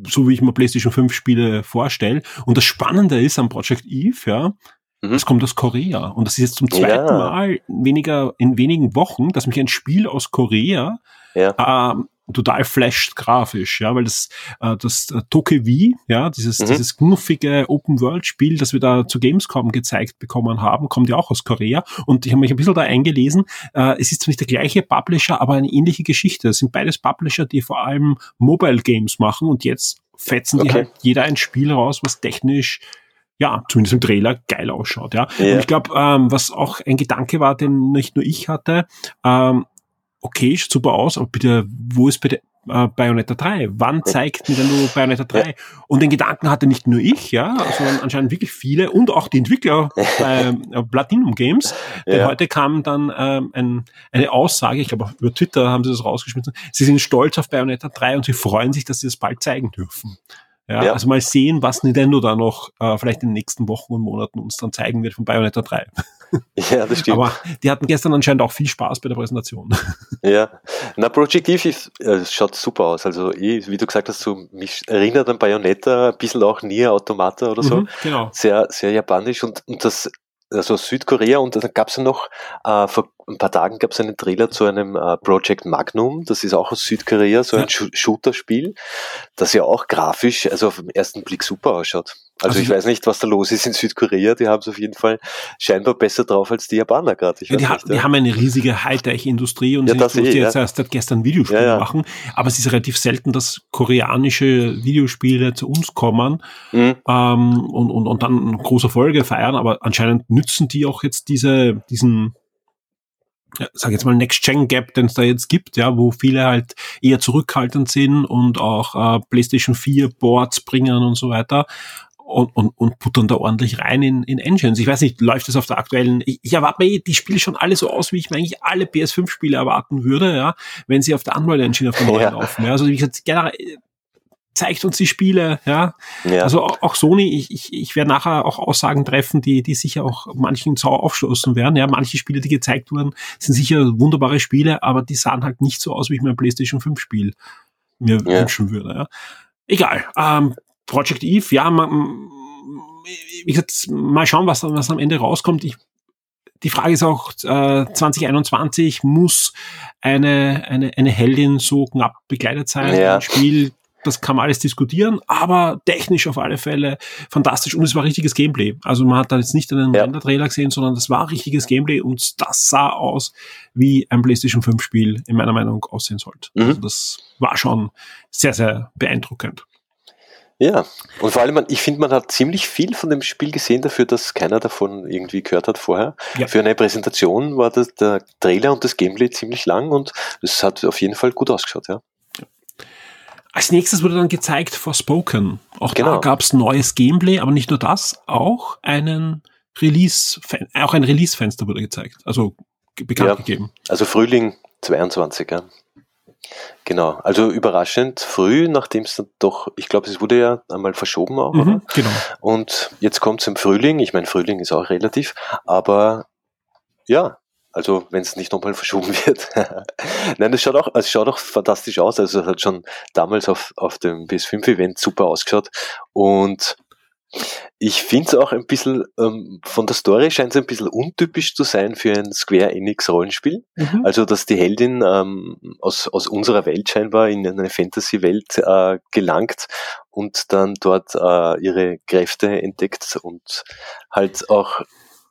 A: so wie ich mir PlayStation 5 Spiele vorstelle. Und das Spannende ist am Project Eve, ja, Mhm. Das kommt aus Korea. Und das ist jetzt zum zweiten ja. Mal weniger, in wenigen Wochen, dass mich ein Spiel aus Korea ja. ähm, total flasht grafisch, ja, weil das, äh, das äh, Tokevi, ja, dieses, mhm. dieses knuffige Open-World-Spiel, das wir da zu Gamescom gezeigt bekommen haben, kommt ja auch aus Korea und ich habe mich ein bisschen da eingelesen, äh, es ist zwar nicht der gleiche Publisher, aber eine ähnliche Geschichte. Es sind beides Publisher, die vor allem Mobile Games machen und jetzt fetzen okay. die halt jeder ein Spiel raus, was technisch ja, zumindest im Trailer geil ausschaut, ja. ja. Und ich glaube, ähm, was auch ein Gedanke war, den nicht nur ich hatte, ähm, okay, schaut super aus, aber bitte, wo ist bitte, äh, Bayonetta 3? Wann zeigt Nintendo Bayonetta 3? Ja. Und den Gedanken hatte nicht nur ich, ja, sondern anscheinend wirklich viele und auch die Entwickler bei äh, Platinum Games. Denn ja. heute kam dann ähm, ein, eine Aussage, ich glaube über Twitter haben sie das rausgeschmissen, sie sind stolz auf Bayonetta 3 und sie freuen sich, dass sie das bald zeigen dürfen. Ja, ja. Also mal sehen, was Nintendo da noch äh, vielleicht in den nächsten Wochen und Monaten uns dann zeigen wird von Bayonetta 3.
C: Ja, das stimmt.
A: Aber die hatten gestern anscheinend auch viel Spaß bei der Präsentation.
C: Ja, na, Project Eve ist, äh, schaut super aus. Also, ich, wie du gesagt hast, so, mich erinnert an Bayonetta, ein bisschen auch Nier Automata oder so. Mhm, genau. Sehr, sehr japanisch und, und das also Südkorea und dann gab es ja noch, äh, vor ein paar Tagen gab es einen Trailer zu einem äh, Project Magnum, das ist auch aus Südkorea, so ein ja. Shooter-Spiel, das ja auch grafisch, also auf den ersten Blick super ausschaut. Also, also ich weiß nicht, was da los ist in Südkorea, die haben es auf jeden Fall scheinbar besser drauf als die Japaner gerade.
A: Ja, die, ha die, haben eine riesige Hightech-Industrie und ja, sind eh, jetzt ja. erst seit gestern Videospiele ja, machen, aber es ist relativ selten, dass koreanische Videospiele zu uns kommen mhm. ähm, und, und, und dann große Folge feiern, aber anscheinend nützen die auch jetzt diese, diesen ja, sag jetzt mal Next-Gen-Gap, den es da jetzt gibt, ja, wo viele halt eher zurückhaltend sind und auch äh, PlayStation 4 Boards bringen und so weiter und, und, und puttern da ordentlich rein in, in Engines. Ich weiß nicht, läuft das auf der aktuellen, ich, ich erwarte mir die Spiele schon alle so aus, wie ich mir eigentlich alle PS5-Spiele erwarten würde, ja, wenn sie auf der Unreal Engine auf der neuen ja. laufen. Ja. Also wie gesagt, generell, zeigt uns die Spiele, ja. ja. Also auch Sony, ich, ich, ich werde nachher auch Aussagen treffen, die, die sicher auch manchen sauer aufstoßen werden. Ja, manche Spiele, die gezeigt wurden, sind sicher wunderbare Spiele, aber die sahen halt nicht so aus, wie ich mir ein PlayStation 5 Spiel mir ja. wünschen würde. Ja. Egal. Ähm, Project Eve, ja, man, wie gesagt, mal schauen, was, was am Ende rauskommt. Ich, die Frage ist auch, äh, 2021 muss eine, eine, eine Heldin so knapp begleitet sein. Ja. Ein Spiel das kann man alles diskutieren, aber technisch auf alle Fälle fantastisch und es war richtiges Gameplay. Also man hat da jetzt nicht einen ja. Render-Trailer gesehen, sondern das war richtiges Gameplay und das sah aus, wie ein PlayStation 5 Spiel in meiner Meinung aussehen sollte. Mhm. Also das war schon sehr, sehr beeindruckend.
C: Ja, und vor allem, ich finde, man hat ziemlich viel von dem Spiel gesehen dafür, dass keiner davon irgendwie gehört hat vorher. Ja. Für eine Präsentation war das, der Trailer und das Gameplay ziemlich lang und es hat auf jeden Fall gut ausgeschaut, ja.
A: Als nächstes wurde dann gezeigt Forspoken. Auch genau. da gab es neues Gameplay, aber nicht nur das, auch einen Release, auch ein Release-Fenster wurde gezeigt, also bekannt ja, gegeben.
C: Also Frühling 22, ja. Genau, also überraschend früh, nachdem es dann doch, ich glaube, es wurde ja einmal verschoben auch. Mhm, genau. Und jetzt kommt es im Frühling, ich meine, Frühling ist auch relativ, aber ja, also wenn es nicht nochmal verschoben wird. Nein, es schaut auch, es schaut auch fantastisch aus. Also es hat schon damals auf, auf dem PS5-Event super ausgeschaut. Und ich finde es auch ein bisschen, ähm, von der Story scheint es ein bisschen untypisch zu sein für ein Square Enix Rollenspiel. Mhm. Also, dass die Heldin ähm, aus, aus unserer Welt scheinbar in eine Fantasy-Welt äh, gelangt und dann dort äh, ihre Kräfte entdeckt und halt auch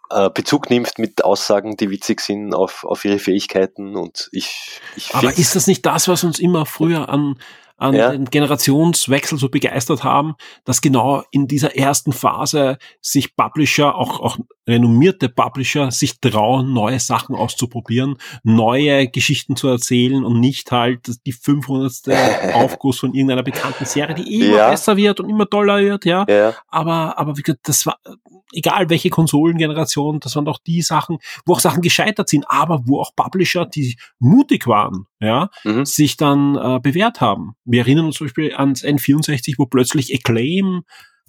C: äh, Bezug nimmt mit Aussagen, die witzig sind auf, auf ihre Fähigkeiten und ich, ich
A: Aber ist das nicht das, was uns immer früher an an ja. den Generationswechsel so begeistert haben, dass genau in dieser ersten Phase sich Publisher, auch, auch renommierte Publisher, sich trauen, neue Sachen auszuprobieren, neue Geschichten zu erzählen und nicht halt die 500. Aufguss von irgendeiner bekannten Serie, die immer ja. besser wird und immer toller wird, ja. ja. Aber, aber wie gesagt, das war, egal welche Konsolengeneration, das waren doch die Sachen, wo auch Sachen gescheitert sind, aber wo auch Publisher, die mutig waren, ja, mhm. sich dann äh, bewährt haben. Wir erinnern uns zum Beispiel ans N64, wo plötzlich Acclaim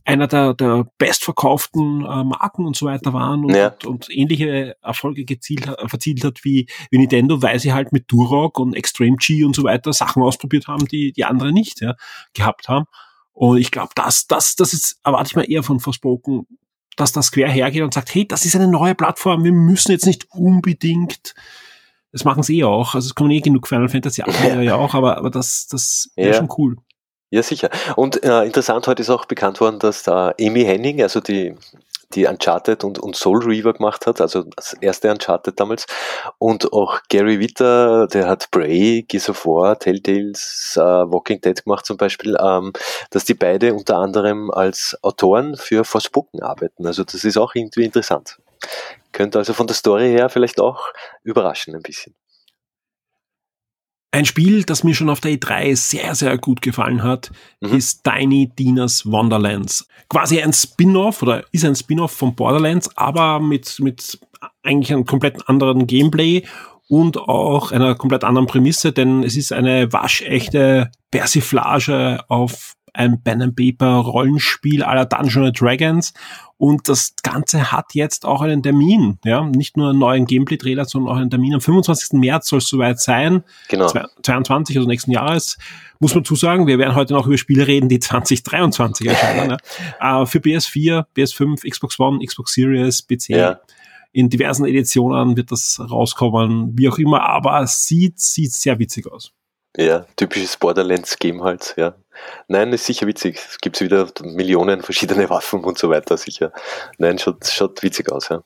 A: einer der, der bestverkauften äh, Marken und so weiter waren und, ja. und, und ähnliche Erfolge gezielt, verzielt hat wie, wie Nintendo, weil sie halt mit Durok und Extreme G und so weiter Sachen ausprobiert haben, die die andere nicht ja, gehabt haben. Und ich glaube, das, das, das ist, erwarte ich mal eher von Forspoken, dass das quer hergeht und sagt, hey, das ist eine neue Plattform, wir müssen jetzt nicht unbedingt das machen sie eh auch. Also es kommen eh genug Final Fantasy 8 ja. ja auch, aber, aber das, das wäre ja. schon cool.
C: Ja, sicher. Und äh, interessant, heute ist auch bekannt worden, dass da Amy Henning, also die, die Uncharted und, und Soul Reaver gemacht hat, also das erste Uncharted damals. Und auch Gary Witter, der hat Bray, Gears of War, Telltales, äh, Walking Dead gemacht zum Beispiel, ähm, dass die beide unter anderem als Autoren für Forspoken arbeiten. Also das ist auch irgendwie interessant. Könnte also von der Story her vielleicht auch überraschen ein bisschen.
A: Ein Spiel, das mir schon auf der E3 sehr, sehr gut gefallen hat,
C: Mhm.
A: ist Tiny Dina's Wonderlands. Quasi ein Spin-off oder ist ein Spin-off von Borderlands, aber mit, mit eigentlich einem komplett anderen Gameplay und auch einer komplett anderen Prämisse, denn es ist eine waschechte Persiflage auf ein Pen and Paper Rollenspiel aller Dungeons and Dragons und das Ganze hat jetzt auch einen Termin, ja, nicht nur einen neuen Gameplay-Trailer, sondern auch einen Termin. Am 25. März soll es soweit sein,
C: Genau.
A: 22, also nächsten Jahres. Muss man zusagen, wir werden heute noch über Spiele reden, die 2023 erscheinen. ja. äh, für PS4, PS5, Xbox One, Xbox Series, PC.
C: Ja.
A: In diversen Editionen wird das rauskommen, wie auch immer, aber es sieht, sieht sehr witzig aus.
C: Ja, typisches Borderlands-Game halt, ja. Nein, ist sicher witzig. Es gibt wieder Millionen verschiedene Waffen und so weiter, sicher. Nein, schaut, schaut witzig aus, ja.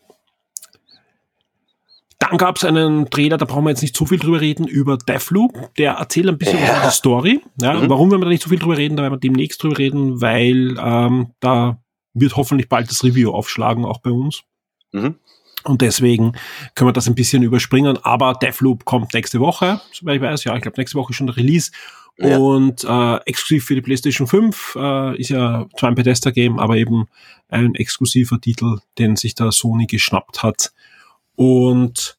A: Dann gab es einen Trailer, da brauchen wir jetzt nicht so viel drüber reden, über Deathloop. Der erzählt ein bisschen
C: Ja.
A: über die Story. Ja,
C: Mhm.
A: Warum werden wir da nicht so viel drüber reden? Da werden wir demnächst drüber reden, weil ähm, da wird hoffentlich bald das Review aufschlagen, auch bei uns.
C: Mhm.
A: Und deswegen können wir das ein bisschen überspringen. Aber Deathloop kommt nächste Woche, soweit ich weiß. Ja, ich glaube, nächste Woche ist schon der Release.
C: Ja.
A: Und äh, exklusiv für die PlayStation 5 äh, ist ja zwar ein Bethesda-Game, aber eben ein exklusiver Titel, den sich da Sony geschnappt hat. Und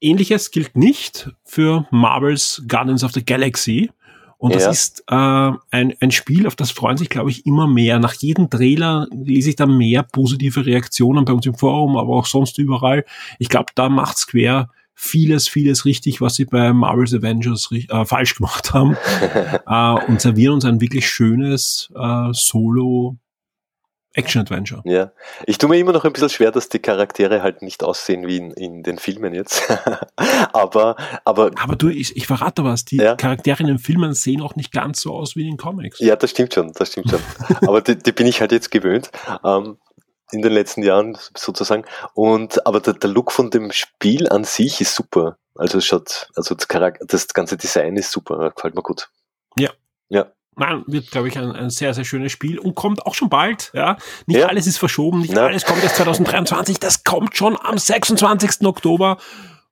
A: ähnliches gilt nicht für Marvel's Guardians of the Galaxy. Und das
C: Ja.
A: ist äh, ein, ein Spiel, auf das freuen sich, glaube ich, immer mehr. Nach jedem Trailer lese ich da mehr positive Reaktionen bei uns im Forum, aber auch sonst überall. Ich glaube, da macht Square vieles, vieles richtig, was sie bei Marvel's Avengers äh, falsch gemacht haben. äh, und servieren uns ein wirklich schönes äh, Solo Action-Adventure.
C: Ja, ich tue mir immer noch ein bisschen schwer, dass die Charaktere halt nicht aussehen wie in, in den Filmen jetzt. aber, aber,
A: Aber du, ich, ich verrate was, die
C: Ja.
A: Charaktere in den Filmen sehen auch nicht ganz so aus wie in den Comics.
C: ja, das stimmt schon, das stimmt schon. aber die, die bin ich halt jetzt gewöhnt. Ähm, in den letzten Jahren sozusagen. Und, aber der, der Look von dem Spiel an sich ist super. Also es schaut, also das, Charakter, das ganze Design ist super, gefällt mir gut.
A: Nein, wird, glaube ich, ein, ein sehr, sehr schönes Spiel und kommt auch schon bald. Ja, Nicht
C: Ja.
A: alles ist verschoben, nicht
C: Na.
A: alles kommt erst 2023, das kommt schon am 26. Oktober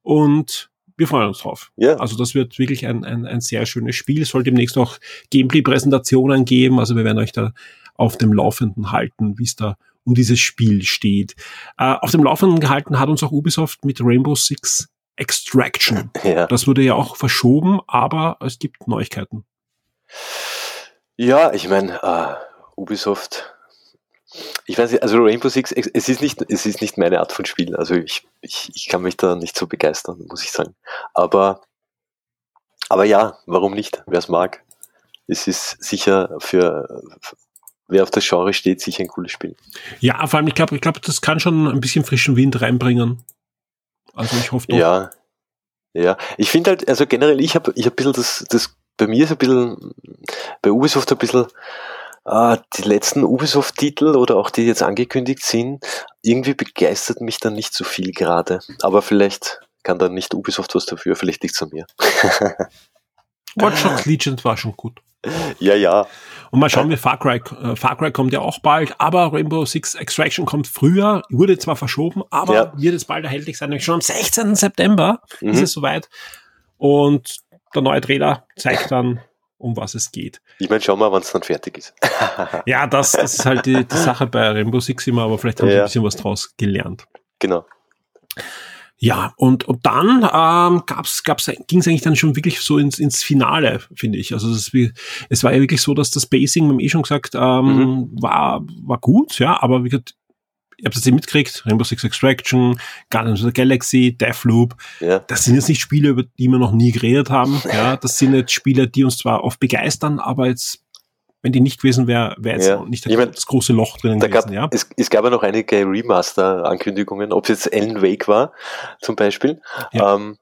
A: und wir freuen uns drauf.
C: Ja,
A: Also das wird wirklich ein, ein, ein sehr schönes Spiel. Es soll demnächst noch Gameplay-Präsentationen geben. Also wir werden euch da auf dem Laufenden halten, wie es da um dieses Spiel steht. Äh, auf dem Laufenden gehalten hat uns auch Ubisoft mit Rainbow Six Extraction.
C: ja.
A: Das wurde ja auch verschoben, aber es gibt Neuigkeiten.
C: Ja, ich meine, äh, Ubisoft, ich weiß nicht, also Rainbow Six, es es ist nicht, es ist nicht meine Art von Spiel. Also ich, ich, ich kann mich da nicht so begeistern, muss ich sagen. Aber, aber ja, warum nicht? Wer es mag. Es ist sicher für, wer auf das Genre steht, sicher ein cooles Spiel.
A: Ja, vor allem, ich glaube, ich glaube, das kann schon ein bisschen frischen Wind reinbringen. Also ich hoffe doch.
C: Ja. Ja. Ich finde halt, also generell, ich habe ich hab ein bisschen das, das, bei mir ist ein bisschen, bei Ubisoft ein bisschen, äh, die letzten Ubisoft-Titel oder auch die jetzt angekündigt sind, irgendwie begeistert mich dann nicht so viel gerade. Aber vielleicht kann dann nicht Ubisoft was dafür, vielleicht liegt's an mir.
A: Watch Dogs Legion war schon gut.
C: ja, ja.
A: Und mal schauen, wie Far Cry, äh, Far Cry kommt ja auch bald, aber Rainbow Six Extraction kommt früher, wurde zwar verschoben, aber
C: Ja.
A: wird jetzt bald erhältlich sein. Nämlich Schon am 16. September ist
C: Mhm.
A: es soweit. Und der neue Trailer zeigt dann, um was es geht.
C: Ich meine, schau mal, wann es dann fertig ist.
A: Ja, das, das ist halt die, die Sache bei Rainbow Six immer, aber vielleicht haben sie
C: Ja.
A: ein bisschen was draus gelernt.
C: genau.
A: Ja, und, und dann ähm, gab's, gab's, ging es eigentlich dann schon wirklich so ins, ins Finale, finde ich. Also wie- es war ja wirklich so, dass das Basing, wir haben eh schon gesagt, ähm, war, war gut, ja, aber wie gesagt, ihr habt es eh mitgekriegt, Rainbow Six Extraction, Guardians of the Galaxy, Deathloop,
C: Ja.
A: das sind jetzt nicht Spiele, über die wir noch nie geredet haben. Ja, das sind jetzt Spiele, die uns zwar oft begeistern, aber jetzt, wenn die nicht gewesen wäre, wäre jetzt
C: Ja.
A: nicht
C: Ich mein,
A: das große Loch drinnen
C: Da gab,
A: gewesen, ja.
C: es, es gab ja noch einige Remaster-Ankündigungen, ob es jetzt Alan Wake war, zum Beispiel.
A: Ja.
C: Ähm,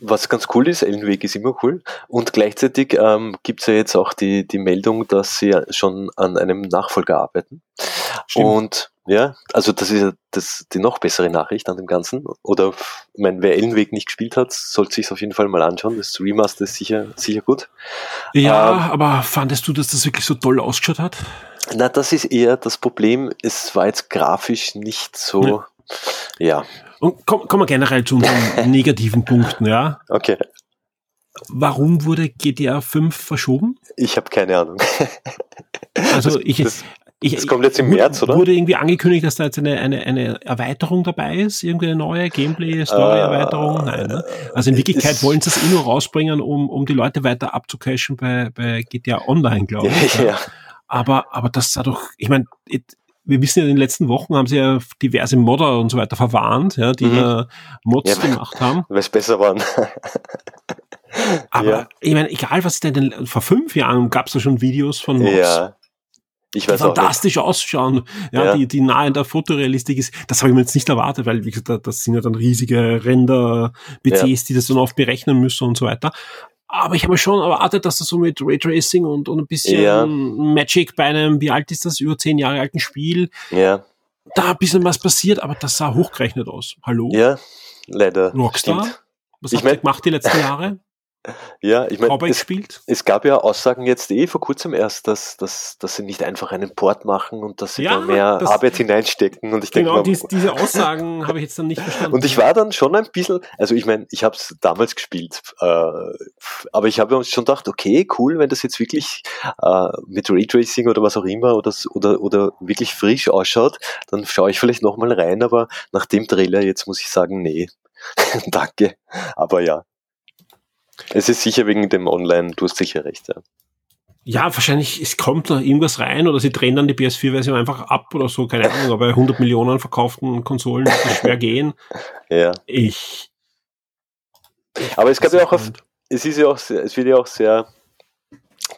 C: was ganz cool ist, Alan Wake ist immer cool. Und gleichzeitig ähm, gibt es ja jetzt auch die, die Meldung, dass sie schon an einem Nachfolger arbeiten.
A: Stimmt.
C: Und ja, also das ist ja das, die noch bessere Nachricht an dem Ganzen. Oder, ich meine, wer Wake nicht gespielt hat, sollte sich auf jeden Fall mal anschauen. Das Remaster ist sicher, sicher gut.
A: Ja,
C: ähm,
A: aber fandest du, dass das wirklich so toll ausgeschaut hat?
C: Na, das ist eher das Problem. Es war jetzt grafisch nicht so, ja,
A: Und kommen komm wir generell zu unseren negativen Punkten, ja.
C: okay.
A: warum wurde GTA 5 verschoben?
C: Ich habe keine Ahnung.
A: Also ich, ich,
C: das kommt jetzt im März, oder?
A: Wurde irgendwie angekündigt, dass da jetzt eine, eine, eine Erweiterung dabei ist? Irgendwie eine neue Gameplay-Story-Erweiterung? Nein, ne? Also in Wirklichkeit
C: Äh,
A: wollen sie es eh nur rausbringen, um, um die Leute weiter abzucashen bei, bei GTA Online, glaube ich.
C: ja,
A: Aber, aber das sah doch, ich meine, wir wissen ja, in den letzten Wochen haben sie ja diverse Modder und so weiter verwarnt, ja, die
C: Mhm.
A: da Mods
C: Ja.
A: gemacht haben.
C: weil es besser waren.
A: Aber
C: Ja.
A: ich meine, egal was denn, denn vor fünf Jahren gab es da schon Videos von Mods,
C: ja. Ich weiß
A: fantastisch ausschauen, ja,
C: Ja.
A: die, die nahe in der Fotorealistik ist. Das habe ich mir jetzt nicht erwartet, weil wie gesagt, da- das sind ja dann riesige Render-PCs, die das dann oft berechnen müssen und so weiter. Aber ich habe mir schon erwartet, dass das so mit Raytracing und, und ein bisschen
C: Ja.
A: Magic bei einem, wie alt ist das, über zehn Jahre alten Spiel,
C: Ja,
A: da ein bisschen was passiert, aber das sah hochgerechnet aus. Hallo?
C: ja, leider.
A: Rockstar?
C: Stimmt.
A: Was
C: Ich
A: habt ihr gemacht die letzten Jahre?
C: Ja, ich meine, es, es gab ja Aussagen jetzt eh vor kurzem erst, dass, dass, dass sie nicht einfach einen Port machen und dass sie
A: Ja,
C: da mehr
A: das-
C: Arbeit hineinstecken. Und ich denke
A: Genau,
C: mal,
A: dies, diese Aussagen habe ich jetzt dann nicht verstanden.
C: Und ich war dann schon ein bisschen, also ich meine, ich habe es damals gespielt, äh, aber ich habe uns schon gedacht, okay, cool, wenn das jetzt wirklich äh, mit Raytracing oder was auch immer oder, oder, oder wirklich frisch ausschaut, dann schaue ich vielleicht nochmal rein, aber nach dem Trailer jetzt muss ich sagen, nee, danke. Aber ja, es ist sicher wegen dem Online, du hast sicher recht. Ja,
A: Ja, wahrscheinlich, es kommt da irgendwas rein oder sie drehen dann die PS4-Version einfach ab oder so, keine Ahnung, aber bei 100 Millionen verkauften Konsolen wird das schwer gehen.
C: ja.
A: Ich.
C: aber es gab ja auch auf, es ist ja auch, sehr, es wird ja auch sehr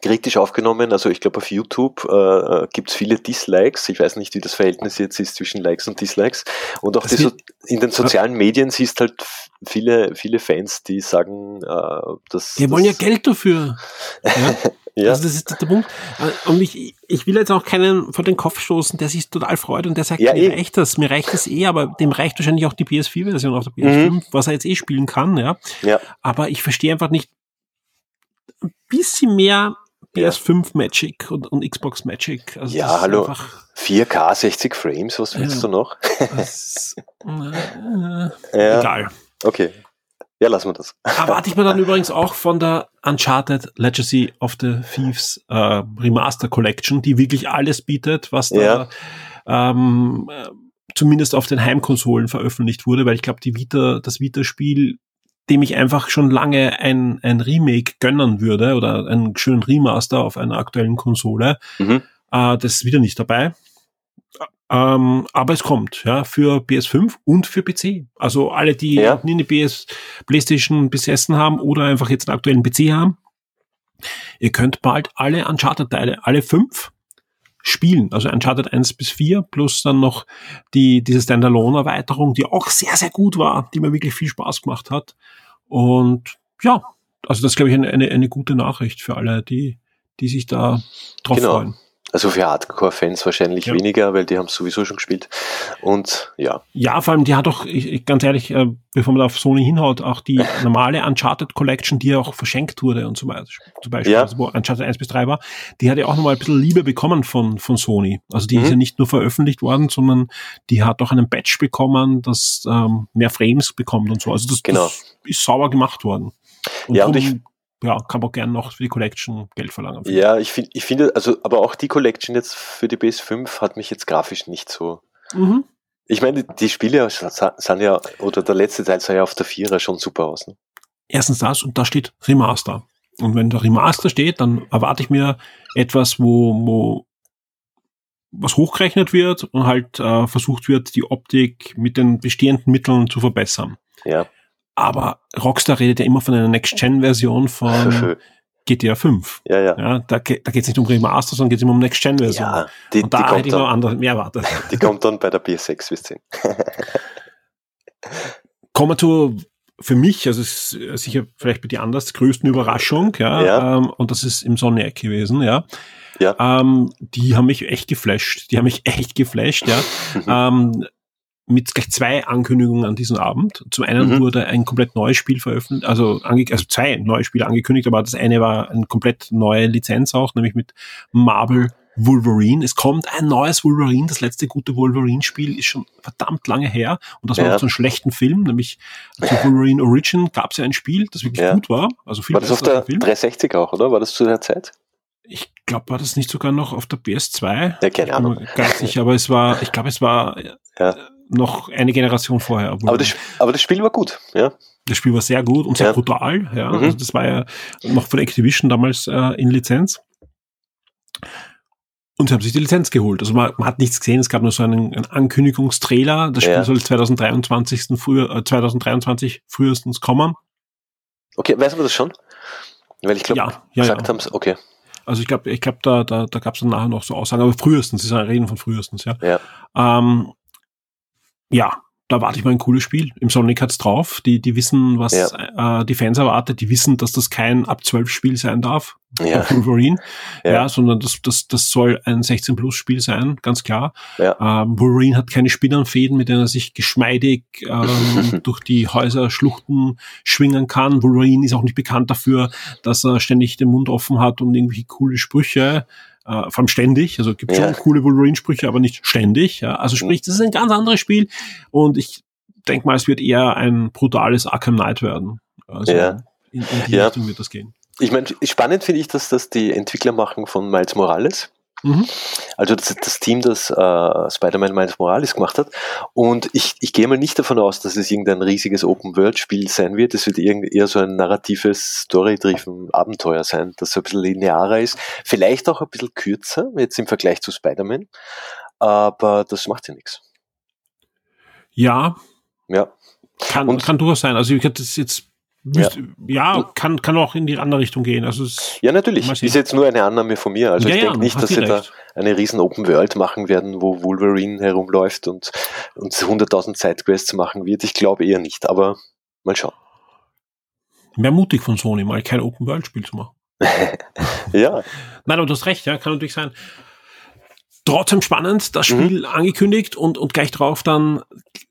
C: kritisch aufgenommen. Also ich glaube auf YouTube äh, gibt es viele Dislikes. Ich weiß nicht, wie das Verhältnis jetzt ist zwischen Likes und Dislikes. Und auch so, in den sozialen Medien siehst halt viele, viele Fans, die sagen, äh, dass
A: Die wollen ja Geld dafür. Ja?
C: Ja,
A: Also das ist der Punkt. Äh, Und ich, ich will jetzt auch keinen vor den Kopf stoßen, der sich total freut und der sagt,
C: Ja,
A: mir
C: eh.
A: reicht das, mir reicht das eh, aber dem reicht wahrscheinlich auch die PS4-Version auf der PS5, was er jetzt eh spielen kann, ja.
C: Mhm. ja,
A: Aber ich verstehe einfach nicht ein bisschen mehr PS5 Magic und, und Xbox Magic. Also
C: Ja,
A: ist
C: hallo.
A: Einfach,
C: 4K, 60 Frames, was willst
A: Ja.
C: du noch?
A: das, äh,
C: Ja,
A: Egal.
C: okay. Ja, lassen wir das.
A: Erwarte ich mir dann übrigens auch von der Uncharted Legacy of the Thieves äh, Remaster Collection, die wirklich alles bietet, was da ähm, äh, zumindest auf den Heimkonsolen veröffentlicht wurde, weil ich glaube, die Vita, das Vita-Spiel, dem ich einfach schon lange ein, ein Remake gönnen würde oder einen schönen Remaster auf einer aktuellen Konsole,
C: Mhm.
A: äh, das ist wieder nicht dabei. Ähm, aber es kommt, ja, für PS5 und für PC. Also alle, die
C: Ja.
A: nie eine PS, PlayStation besessen haben oder einfach jetzt einen aktuellen PC haben, ihr könnt bald alle Uncharted-Teile, alle fünf, spielen. Also Uncharted 1 bis 4 plus dann noch die, diese Standalone-Erweiterung, die auch sehr, sehr gut war, die mir wirklich viel Spaß gemacht hat. Und ja, also das ist, glaube ich, eine, eine, eine gute Nachricht für alle, die, die sich da drauf
C: Genau.
A: freuen.
C: Also für Hardcore-Fans wahrscheinlich
A: Ja.
C: weniger, weil die haben es sowieso schon gespielt. Und ja,
A: Ja, vor allem, die hat doch, ich, ich, ganz ehrlich, äh, bevor man da auf Sony hinhaut, auch die normale Uncharted Collection, die ja auch verschenkt wurde und so weiter, zum Beispiel,
C: Ja.
A: also wo Uncharted 1 bis 3 war, die hat ja auch nochmal ein bisschen Liebe bekommen von, von Sony. Also die ist
C: Mhm.
A: ja nicht nur veröffentlicht worden, sondern die hat auch einen Patch bekommen, das ähm, mehr Frames bekommt und so. Also das,
C: Genau.
A: das ist sauber gemacht worden.
C: Ja, und ich-
A: ja, kann man gerne noch für die Collection Geld verlangen.
C: ja, ich, find, ich finde, also, aber auch die Collection jetzt für die PS5 hat mich jetzt grafisch nicht so.
A: Mhm.
C: Ich meine, die Spiele sind ja, oder der letzte Teil sah ja auf der Vierer schon super aus. Ne?
A: erstens das und da steht Remaster. Und wenn da Remaster steht, dann erwarte ich mir etwas, wo, wo was hochgerechnet wird und halt äh, versucht wird, die Optik mit den bestehenden Mitteln zu verbessern.
C: Ja.
A: Aber Rockstar redet ja immer von einer Next-Gen-Version von GTA 5.
C: ja, ja.
A: Ja, da, da geht es nicht um Remaster, sondern geht es immer um Next-Gen-Version.
C: Ja, die, die,
A: und da hätte
C: kommt
A: ich noch andere, mehr erwartet.
C: die kommt dann bei der PS6, wisst ihr.
A: Kommen wir zu, für mich, also es ist sicher vielleicht bei dir anders, größten Überraschung, ja,
C: Ja.
A: Ähm, und das ist im Sonic gewesen, ja.
C: Ja.
A: Ähm, die haben mich echt geflasht, die haben mich echt geflasht, ja. ähm, mit gleich zwei Ankündigungen an diesem Abend. Zum einen
C: Mhm.
A: wurde ein komplett neues Spiel veröffentlicht, also, also zwei neue Spiele angekündigt, aber das eine war eine komplett neue Lizenz auch, nämlich mit Marvel Wolverine. Es kommt ein neues Wolverine. Das letzte gute Wolverine-Spiel ist schon verdammt lange her. Und das war
C: Ja.
A: auch so ein schlechten Film, nämlich zu Wolverine Origin gab es ja ein Spiel, das wirklich
C: Ja.
A: gut war. Also viel
C: War das auf der
A: als der Film.
C: 360 auch, oder? War das zu der Zeit?
A: Ich glaube, war das nicht sogar noch auf der PS2?
C: Ja, keine Ahnung.
A: Gar nicht sicher, aber es war, ich glaube, es war äh,
C: Ja.
A: Noch eine Generation vorher.
C: Aber das, aber das Spiel war gut, ja.
A: Das Spiel war sehr gut und sehr
C: Ja.
A: brutal. Ja,
C: Mhm.
A: also das war ja noch von Activision damals äh, in Lizenz. Und sie haben sich die Lizenz geholt. Also man, man hat nichts gesehen, es gab nur so einen, einen Ankündigungstrailer. Das Spiel
C: Ja.
A: soll 2023. Früher, äh, 2023 frühestens kommen.
C: Okay, weiß man das schon? Weil ich glaube,
A: Ja, ja,
C: gesagt
A: ja.
C: haben sie, okay,
A: Also ich glaube, ich glaube, da, da, da gab es dann nachher noch so Aussagen, aber frühestens, sie reden von frühestens, ja.
C: ja.
A: Ähm, ja, da warte ich mal ein cooles Spiel. Im Sonic hat's drauf. Die, die wissen, was äh, die Fans erwartet. Die wissen, dass das kein ab 12 Spiel sein darf.
C: Ja.
A: Wolverine. Ja.
C: Ja.
A: sondern das, das, das soll ein 16-Plus-Spiel sein, ganz klar.
C: Ja.
A: Ähm, Wolverine hat keine Spinnernfäden, mit denen er sich geschmeidig ähm, durch die Häuser, Schluchten schwingen kann. Wolverine ist auch nicht bekannt dafür, dass er ständig den Mund offen hat und irgendwie coole Sprüche äh, vor allem ständig, also gibt
C: Ja.
A: schon coole Wolverine-Sprüche, aber nicht ständig. Ja. Also sprich, das ist ein ganz anderes Spiel und ich denke mal, es wird eher ein brutales Arkham Knight werden. Also
C: Ja.
A: in, in die
C: Ja.
A: Richtung wird das gehen.
C: Ich meine, spannend finde ich, dass das die Entwickler machen von Miles Morales.
A: Mhm.
C: Also das, das Team, das äh, Spider-Man Miles Morales gemacht hat. Und ich, ich gehe mal nicht davon aus, dass es irgendein riesiges Open-World-Spiel sein wird. Es wird eher so ein narratives, story-driven Abenteuer sein, das so ein bisschen linearer ist. Vielleicht auch ein bisschen kürzer, jetzt im Vergleich zu Spider-Man. Aber das macht ja nichts.
A: Ja,
C: Ja.
A: kann,
C: Und-
A: kann durchaus sein. Also ich hätte das jetzt ja, ja kann, kann auch in die andere Richtung gehen. Also es,
C: Ja, natürlich. Ist jetzt nur eine Annahme von mir. Also
A: Ja,
C: ich
A: ja,
C: denke nicht, dass sie da eine riesen Open World machen werden, wo Wolverine herumläuft und, und 100.000 Sidequests machen wird. Ich glaube eher nicht, aber mal schauen.
A: mehr mutig von Sony, mal kein Open-World-Spiel zu machen.
C: Ja,
A: Nein, aber du hast recht, ja, kann natürlich sein. Trotzdem spannend, das
C: Mhm.
A: Spiel angekündigt und, und gleich drauf dann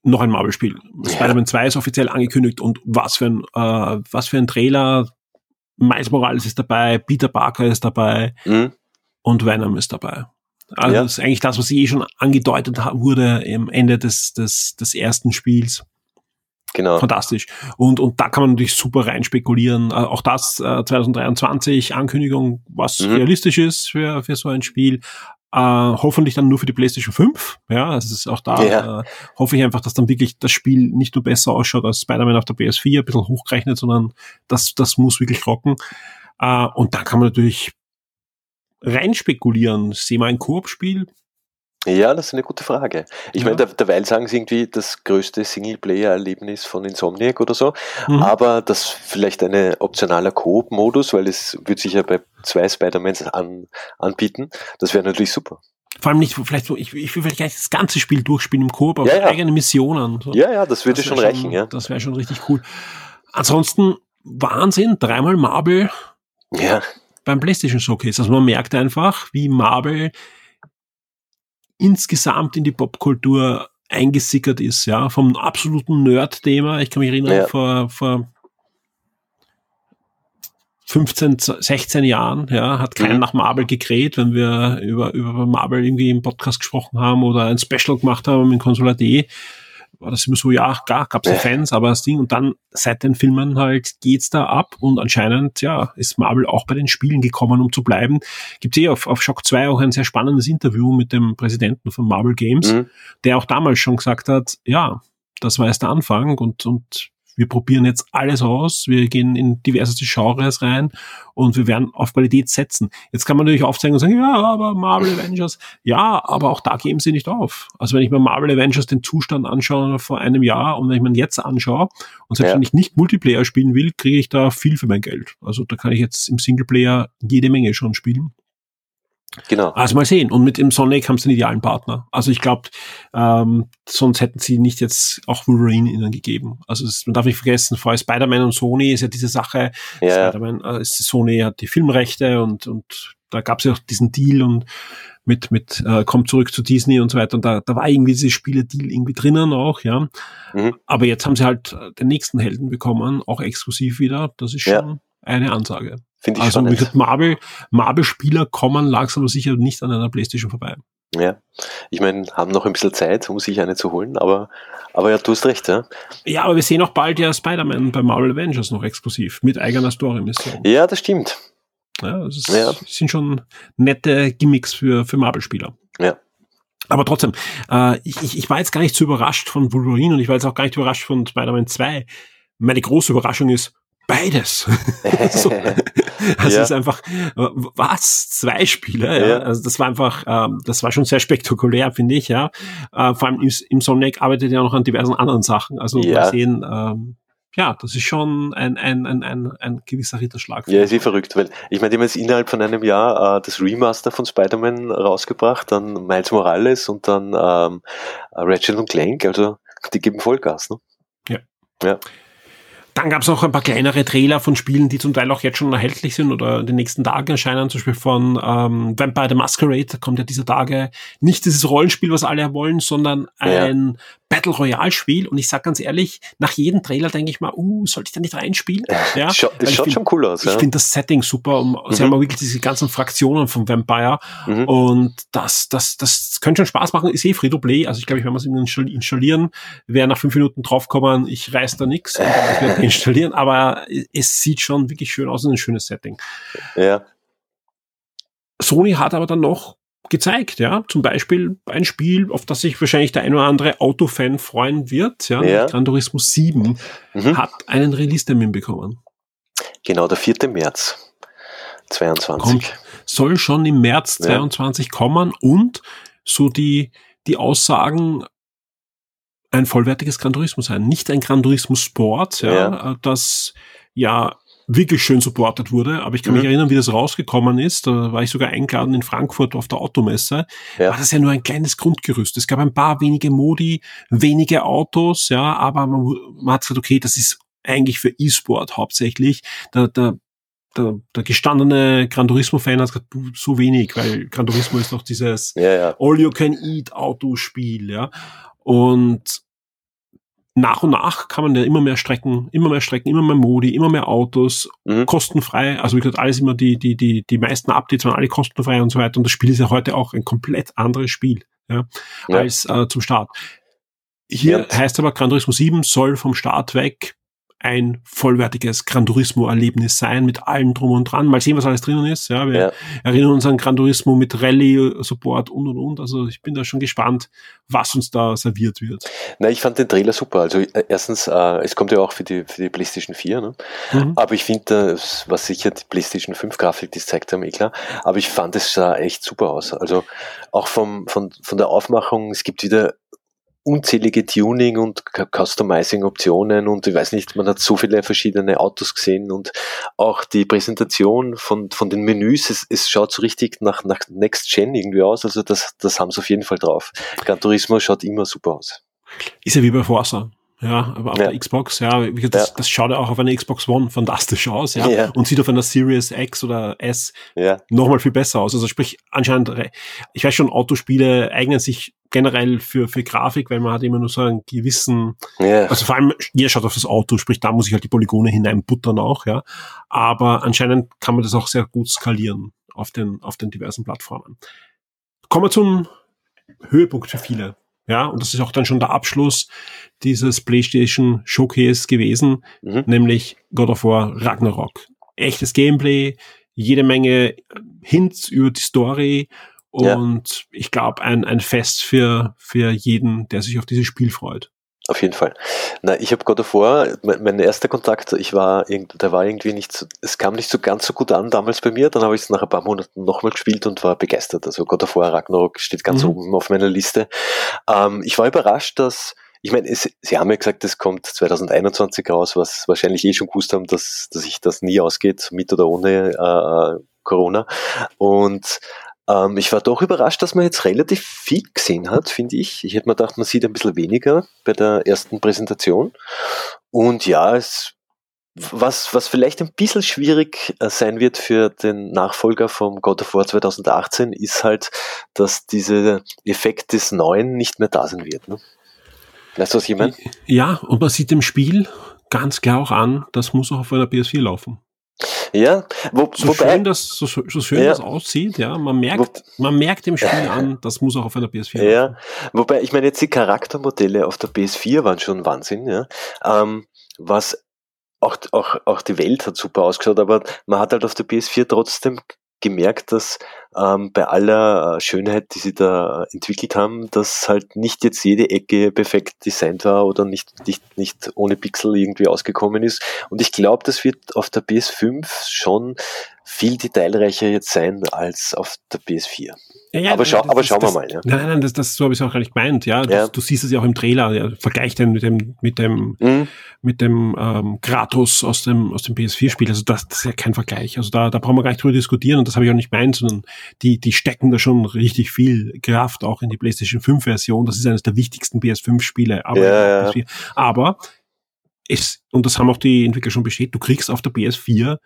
A: noch ein Marvel-Spiel. Spider-Man 2 ist offiziell angekündigt und was für ein, äh, was für ein Trailer. Miles Morales ist dabei, Peter Parker ist dabei
C: mhm.
A: und Venom ist dabei. Also
C: Ja.
A: das ist eigentlich das, was eh schon angedeutet wurde am Ende des, des, des ersten Spiels.
C: genau.
A: Fantastisch. Und, und da kann man natürlich super rein spekulieren. Äh, auch das äh, 2023 Ankündigung, was
C: Mhm.
A: realistisch ist für, für so ein Spiel. Äh, hoffentlich dann nur für die PlayStation 5. Ja, also es ist auch da
C: Ja.
A: äh, hoffe ich einfach, dass dann wirklich das Spiel nicht nur besser ausschaut als Spider-Man auf der PS4, ein bisschen hochgerechnet, sondern das, das muss wirklich rocken. Äh, und da kann man natürlich rein spekulieren. Sehen wir ein Koop-Spiel?
C: Ja, das ist eine gute Frage. Ich
A: Ja.
C: meine, der, derweil sagen sie irgendwie das größte Singleplayer-Erlebnis von Insomniac oder so,
A: Mhm.
C: aber das vielleicht eine optionaler Koop-Modus, weil es wird sich ja bei zwei Spider-Mans an, anbieten. Das wäre natürlich super.
A: Vor allem nicht, vielleicht so, ich, ich will vielleicht gar nicht das ganze Spiel durchspielen im Koop, aber
C: Ja, ja.
A: eigene Missionen. So.
C: Ja, ja, das würde schon reichen, ja.
A: Das wäre schon richtig cool. Ansonsten Wahnsinn, dreimal Marvel
C: Ja,
A: beim PlayStation Showcase. Also man merkt einfach, wie Marvel insgesamt in die Popkultur eingesickert ist, ja, vom absoluten Nerd-Thema. Ich kann mich erinnern,
C: Ja.
A: vor, vor 15, 16 Jahren, ja, hat keiner
C: Mhm.
A: nach Marvel gekräht, wenn wir über, über Marvel irgendwie im Podcast gesprochen haben oder ein Special gemacht haben in Consola.de. War das immer so, ja, gar, gab's ja
C: Ja.
A: Fans, aber das Ding, und dann seit den Filmen halt geht's da ab und anscheinend, ja, ist Marvel auch bei den Spielen gekommen, um zu bleiben. Gibt's eh auf, auf Shock 2 auch ein sehr spannendes Interview mit dem Präsidenten von Marvel Games,
C: mhm.
A: der auch damals schon gesagt hat, ja, das war erst der Anfang und, und wir probieren jetzt alles aus, wir gehen in diverseste Genres rein und wir werden auf Qualität setzen. Jetzt kann man natürlich aufzeigen und sagen, ja, aber Marvel Avengers, ja, aber auch da geben sie nicht auf. Also wenn ich mir Marvel Avengers den Zustand anschaue vor einem Jahr und wenn ich mir ihn jetzt anschaue und selbst
C: Ja.
A: wenn ich nicht Multiplayer spielen will, kriege ich da viel für mein Geld. Also da kann ich jetzt im Singleplayer jede Menge schon spielen.
C: Genau.
A: Also mal sehen. Und mit dem Sonic haben sie den idealen Partner. Also ich glaube, ähm, sonst hätten sie nicht jetzt auch Wolverine ihnen gegeben. Also es, man darf nicht vergessen, vorher Spider-Man und Sony ist ja diese Sache.
C: Ja, ja.
A: Spider-Man, äh, ist- Sony hat die Filmrechte und, und da gab es ja auch diesen Deal und mit, mit äh, kommt zurück zu Disney und so weiter. Und da, da war irgendwie dieses Spiele-Deal irgendwie drinnen auch, ja.
C: Mhm.
A: Aber jetzt haben sie halt äh, den nächsten Helden bekommen, auch exklusiv wieder. Das ist
C: Ja.
A: schon eine Ansage.
C: Finde ich
A: Also
C: spannend.
A: gesagt, Marvel, Marvel-Spieler kommen langsam aber sicher nicht an einer Playstation vorbei.
C: Ja. Ich meine, haben noch ein bisschen Zeit, um sich eine zu holen, aber, aber ja, du hast recht, ja.
A: Ja, aber wir sehen auch bald ja Spider-Man bei Marvel Avengers noch exklusiv mit eigener Story-Mission.
C: Ja, das stimmt.
A: Ja, das ist,
C: Ja.
A: sind schon nette Gimmicks für, für Marvel-Spieler.
C: Ja.
A: Aber trotzdem, äh, ich, ich ich war jetzt gar nicht so überrascht von Wolverine und ich war jetzt auch gar nicht überrascht von Spider-Man 2. Meine große Überraschung ist beides. so, also
C: Ja.
A: es ist einfach, was? Zwei Spiele? Ja?
C: Ja.
A: Also das war einfach, ähm, das war schon sehr spektakulär, finde ich, ja. Äh, vor allem im, im Sonic arbeitet ja noch an diversen anderen Sachen. Also
C: Ja.
A: mal sehen, ähm, ja, das ist schon ein, ein, ein, ein, ein gewisser Ritterschlag.
C: Ja, ist eh verrückt, weil ich meine, die haben jetzt innerhalb von einem Jahr äh, das Remaster von Spider-Man rausgebracht, dann Miles Morales und dann ähm, Ratchet und Clank, also die geben Vollgas, ne?
A: Dann gab es noch ein paar kleinere Trailer von Spielen, die zum Teil auch jetzt schon erhältlich sind oder in den nächsten Tagen erscheinen. Zum Beispiel von ähm, Vampire the Masquerade da kommt ja dieser Tage nicht dieses Rollenspiel, was alle wollen, sondern ein Battle Royale Spiel. Und ich sag ganz ehrlich, nach jedem Trailer denke ich mal, uh, sollte ich da nicht reinspielen? Ja,
C: Scha
A: weil
C: es
A: ich
C: schaut
A: find-
C: schon cool aus,
A: Ich
C: ja.
A: finde das Setting super. Um, Sie
C: Mhm.
A: haben auch wirklich diese ganzen Fraktionen von Vampire.
C: Mhm.
A: Und das, das, das könnte schon Spaß machen. Ist eh free to play. Also ich glaube, ich werde es installi- installieren. Wer nach fünf Minuten draufkommen, ich reiß da nix. und dann werde ich installieren. Aber es sieht schon wirklich schön aus und ein schönes Setting.
C: ja.
A: Sony hat aber dann noch gezeigt, ja, zum Beispiel ein Spiel, auf das sich wahrscheinlich der ein oder andere Autofan freuen wird, ja,
C: Ja.
A: Gran Turismo 7
C: Mhm.
A: hat einen Release-Termin bekommen.
C: Genau, der 4. März 22.
A: Kommt. Soll schon im März
C: Ja.
A: 22 kommen und so die, die Aussagen ein vollwertiges Gran Turismo sein. Nicht ein Gran Turismo Sport, ja,
C: Ja.
A: das ja wirklich schön supportet wurde. Aber ich kann mich
C: Mhm.
A: erinnern, wie das rausgekommen ist. Da war ich sogar eingeladen in Frankfurt auf der Automesse.
C: Ja.
A: War das ja nur ein kleines Grundgerüst. Es gab ein paar wenige Modi, wenige Autos, ja, aber man, man hat gesagt, okay, das ist eigentlich für E-Sport hauptsächlich. Da, da, der, der gestandene Gran Turismo-Fan hat gesagt, "Puh, so wenig, weil Gran Turismo ist doch dieses
C: Ja, ja.
A: All-You-Can-Eat-Autospiel, ja. Und nach und nach kann man ja immer mehr Strecken, immer mehr Strecken, immer mehr Modi, immer mehr Autos,
C: Mhm.
A: kostenfrei. Also wie gesagt, alles immer die, die, die, die meisten Updates waren alle kostenfrei und so weiter. Und das Spiel ist ja heute auch ein komplett anderes Spiel, ja,
C: Ja.
A: als äh, zum Start. Hier
C: Ja.
A: heißt aber Gran Turismo 7 soll vom Start weg ein vollwertiges Gran Turismo-Erlebnis sein, mit allem drum und dran. Mal sehen, was alles drinnen ist. Ja, wir
C: Ja.
A: erinnern uns an Gran Turismo mit Rallye-Support und und und. Also ich bin da schon gespannt, was uns da serviert wird.
C: Na, ich fand den Trailer super. Also äh, erstens, äh, es kommt ja auch für die, für die PlayStation 4, ne?
A: Mhm.
C: Aber ich finde, das was sicher die PlayStation 5 Grafik, die es zeigt haben, eh klar. Aber ich fand es sah echt super aus. Also auch vom, von, von der Aufmachung, es gibt wieder unzählige Tuning und Cu- Customizing Optionen und ich weiß nicht, man hat so viele verschiedene Autos gesehen und auch die Präsentation von, von den Menüs, es, es schaut so richtig nach, nach Next Gen irgendwie aus, also das, das haben sie auf jeden Fall drauf. Gran Turismo schaut immer super aus.
A: Ist ja wie bei Forza. Ja, aber auf
C: Ja.
A: der Xbox, ja, das,
C: Ja.
A: das schaut ja auch auf einer Xbox One fantastisch aus, ja,
C: Ja.
A: und sieht auf einer Series X oder S
C: Ja,
A: nochmal viel besser aus. Also sprich, anscheinend, ich weiß schon, Autospiele eignen sich generell für, für Grafik, weil man hat immer nur so einen gewissen,
C: ja,
A: also vor allem, jeder schaut auf das Auto, sprich, da muss ich halt die Polygone hineinbuttern auch, ja. Aber anscheinend kann man das auch sehr gut skalieren auf den, auf den diversen Plattformen. Kommen wir zum Höhepunkt für viele. Ja, und das ist auch dann schon der Abschluss dieses PlayStation Showcase gewesen,
C: mhm.
A: nämlich God of War Ragnarok. Echtes Gameplay, jede Menge Hints über die Story
C: Ja.
A: und ich glaube ein, ein Fest für, für jeden, der sich auf dieses Spiel freut.
C: Auf jeden Fall. Na, ich habe of War, mein, mein erster Kontakt, ich war, der war irgendwie nicht, so, es kam nicht so ganz so gut an damals bei mir, dann habe ich es nach ein paar Monaten nochmal gespielt und war begeistert. Also God of War Ragnarok steht ganz
A: Mhm.
C: oben auf meiner Liste. Ähm, ich war überrascht, dass, ich meine, es, sie haben ja gesagt, es kommt 2021 raus, was wahrscheinlich eh schon gewusst haben, dass, dass sich das nie ausgeht, mit oder ohne äh, Corona. Und ähm, ich war doch überrascht, dass man jetzt relativ viel gesehen hat, finde ich. Ich hätte mir gedacht, man sieht ein bisschen weniger bei der ersten Präsentation. Und ja, es, was, was vielleicht ein bisschen schwierig äh, sein wird für den Nachfolger vom God of War 2018, ist halt, dass dieser Effekt des Neuen nicht mehr da sein wird. Ne? Weißt du, was ich meine?
A: Ja, und man sieht dem Spiel ganz klar auch an, das muss auch auf einer PS4 laufen.
C: Ja,
A: wo, so wobei, schön das, so, so schön ja, das aussieht, ja, man merkt, wo, man merkt dem Spiel an, das muss auch auf einer PS4
C: Ja, wobei, ich meine, jetzt die Charaktermodelle auf der PS4 waren schon Wahnsinn, ja. Ähm, was auch, auch, auch die Welt hat super ausgeschaut, aber man hat halt auf der PS4 trotzdem gemerkt, dass ähm, bei aller äh, Schönheit, die sie da entwickelt haben, dass halt nicht jetzt jede Ecke perfekt designt war oder nicht, nicht, nicht ohne Pixel irgendwie ausgekommen ist. Und ich glaube, das wird auf der PS5 schon viel detailreicher jetzt sein als auf der PS4. Ja, ja, aber, schau, das, aber schauen
A: das,
C: wir mal. Ja.
A: Nein, nein, das, das so habe ich auch gar nicht gemeint. Ja, ja. Du, siehst es ja auch im Trailer. Ja, vergleich den mit dem mit dem mhm. mit dem ähm, Kratos aus dem aus dem PS4-Spiel. Also das, das ist ja kein Vergleich. Also da, da brauchen wir gar nicht drüber diskutieren. Und das habe ich auch nicht gemeint, sondern die die stecken da schon richtig viel Kraft auch in die PlayStation 5-Version. Das ist eines der wichtigsten PS5-Spiele. Aber, ja, ja. aber es und das haben auch die Entwickler schon bestätigt. Du kriegst auf der PS4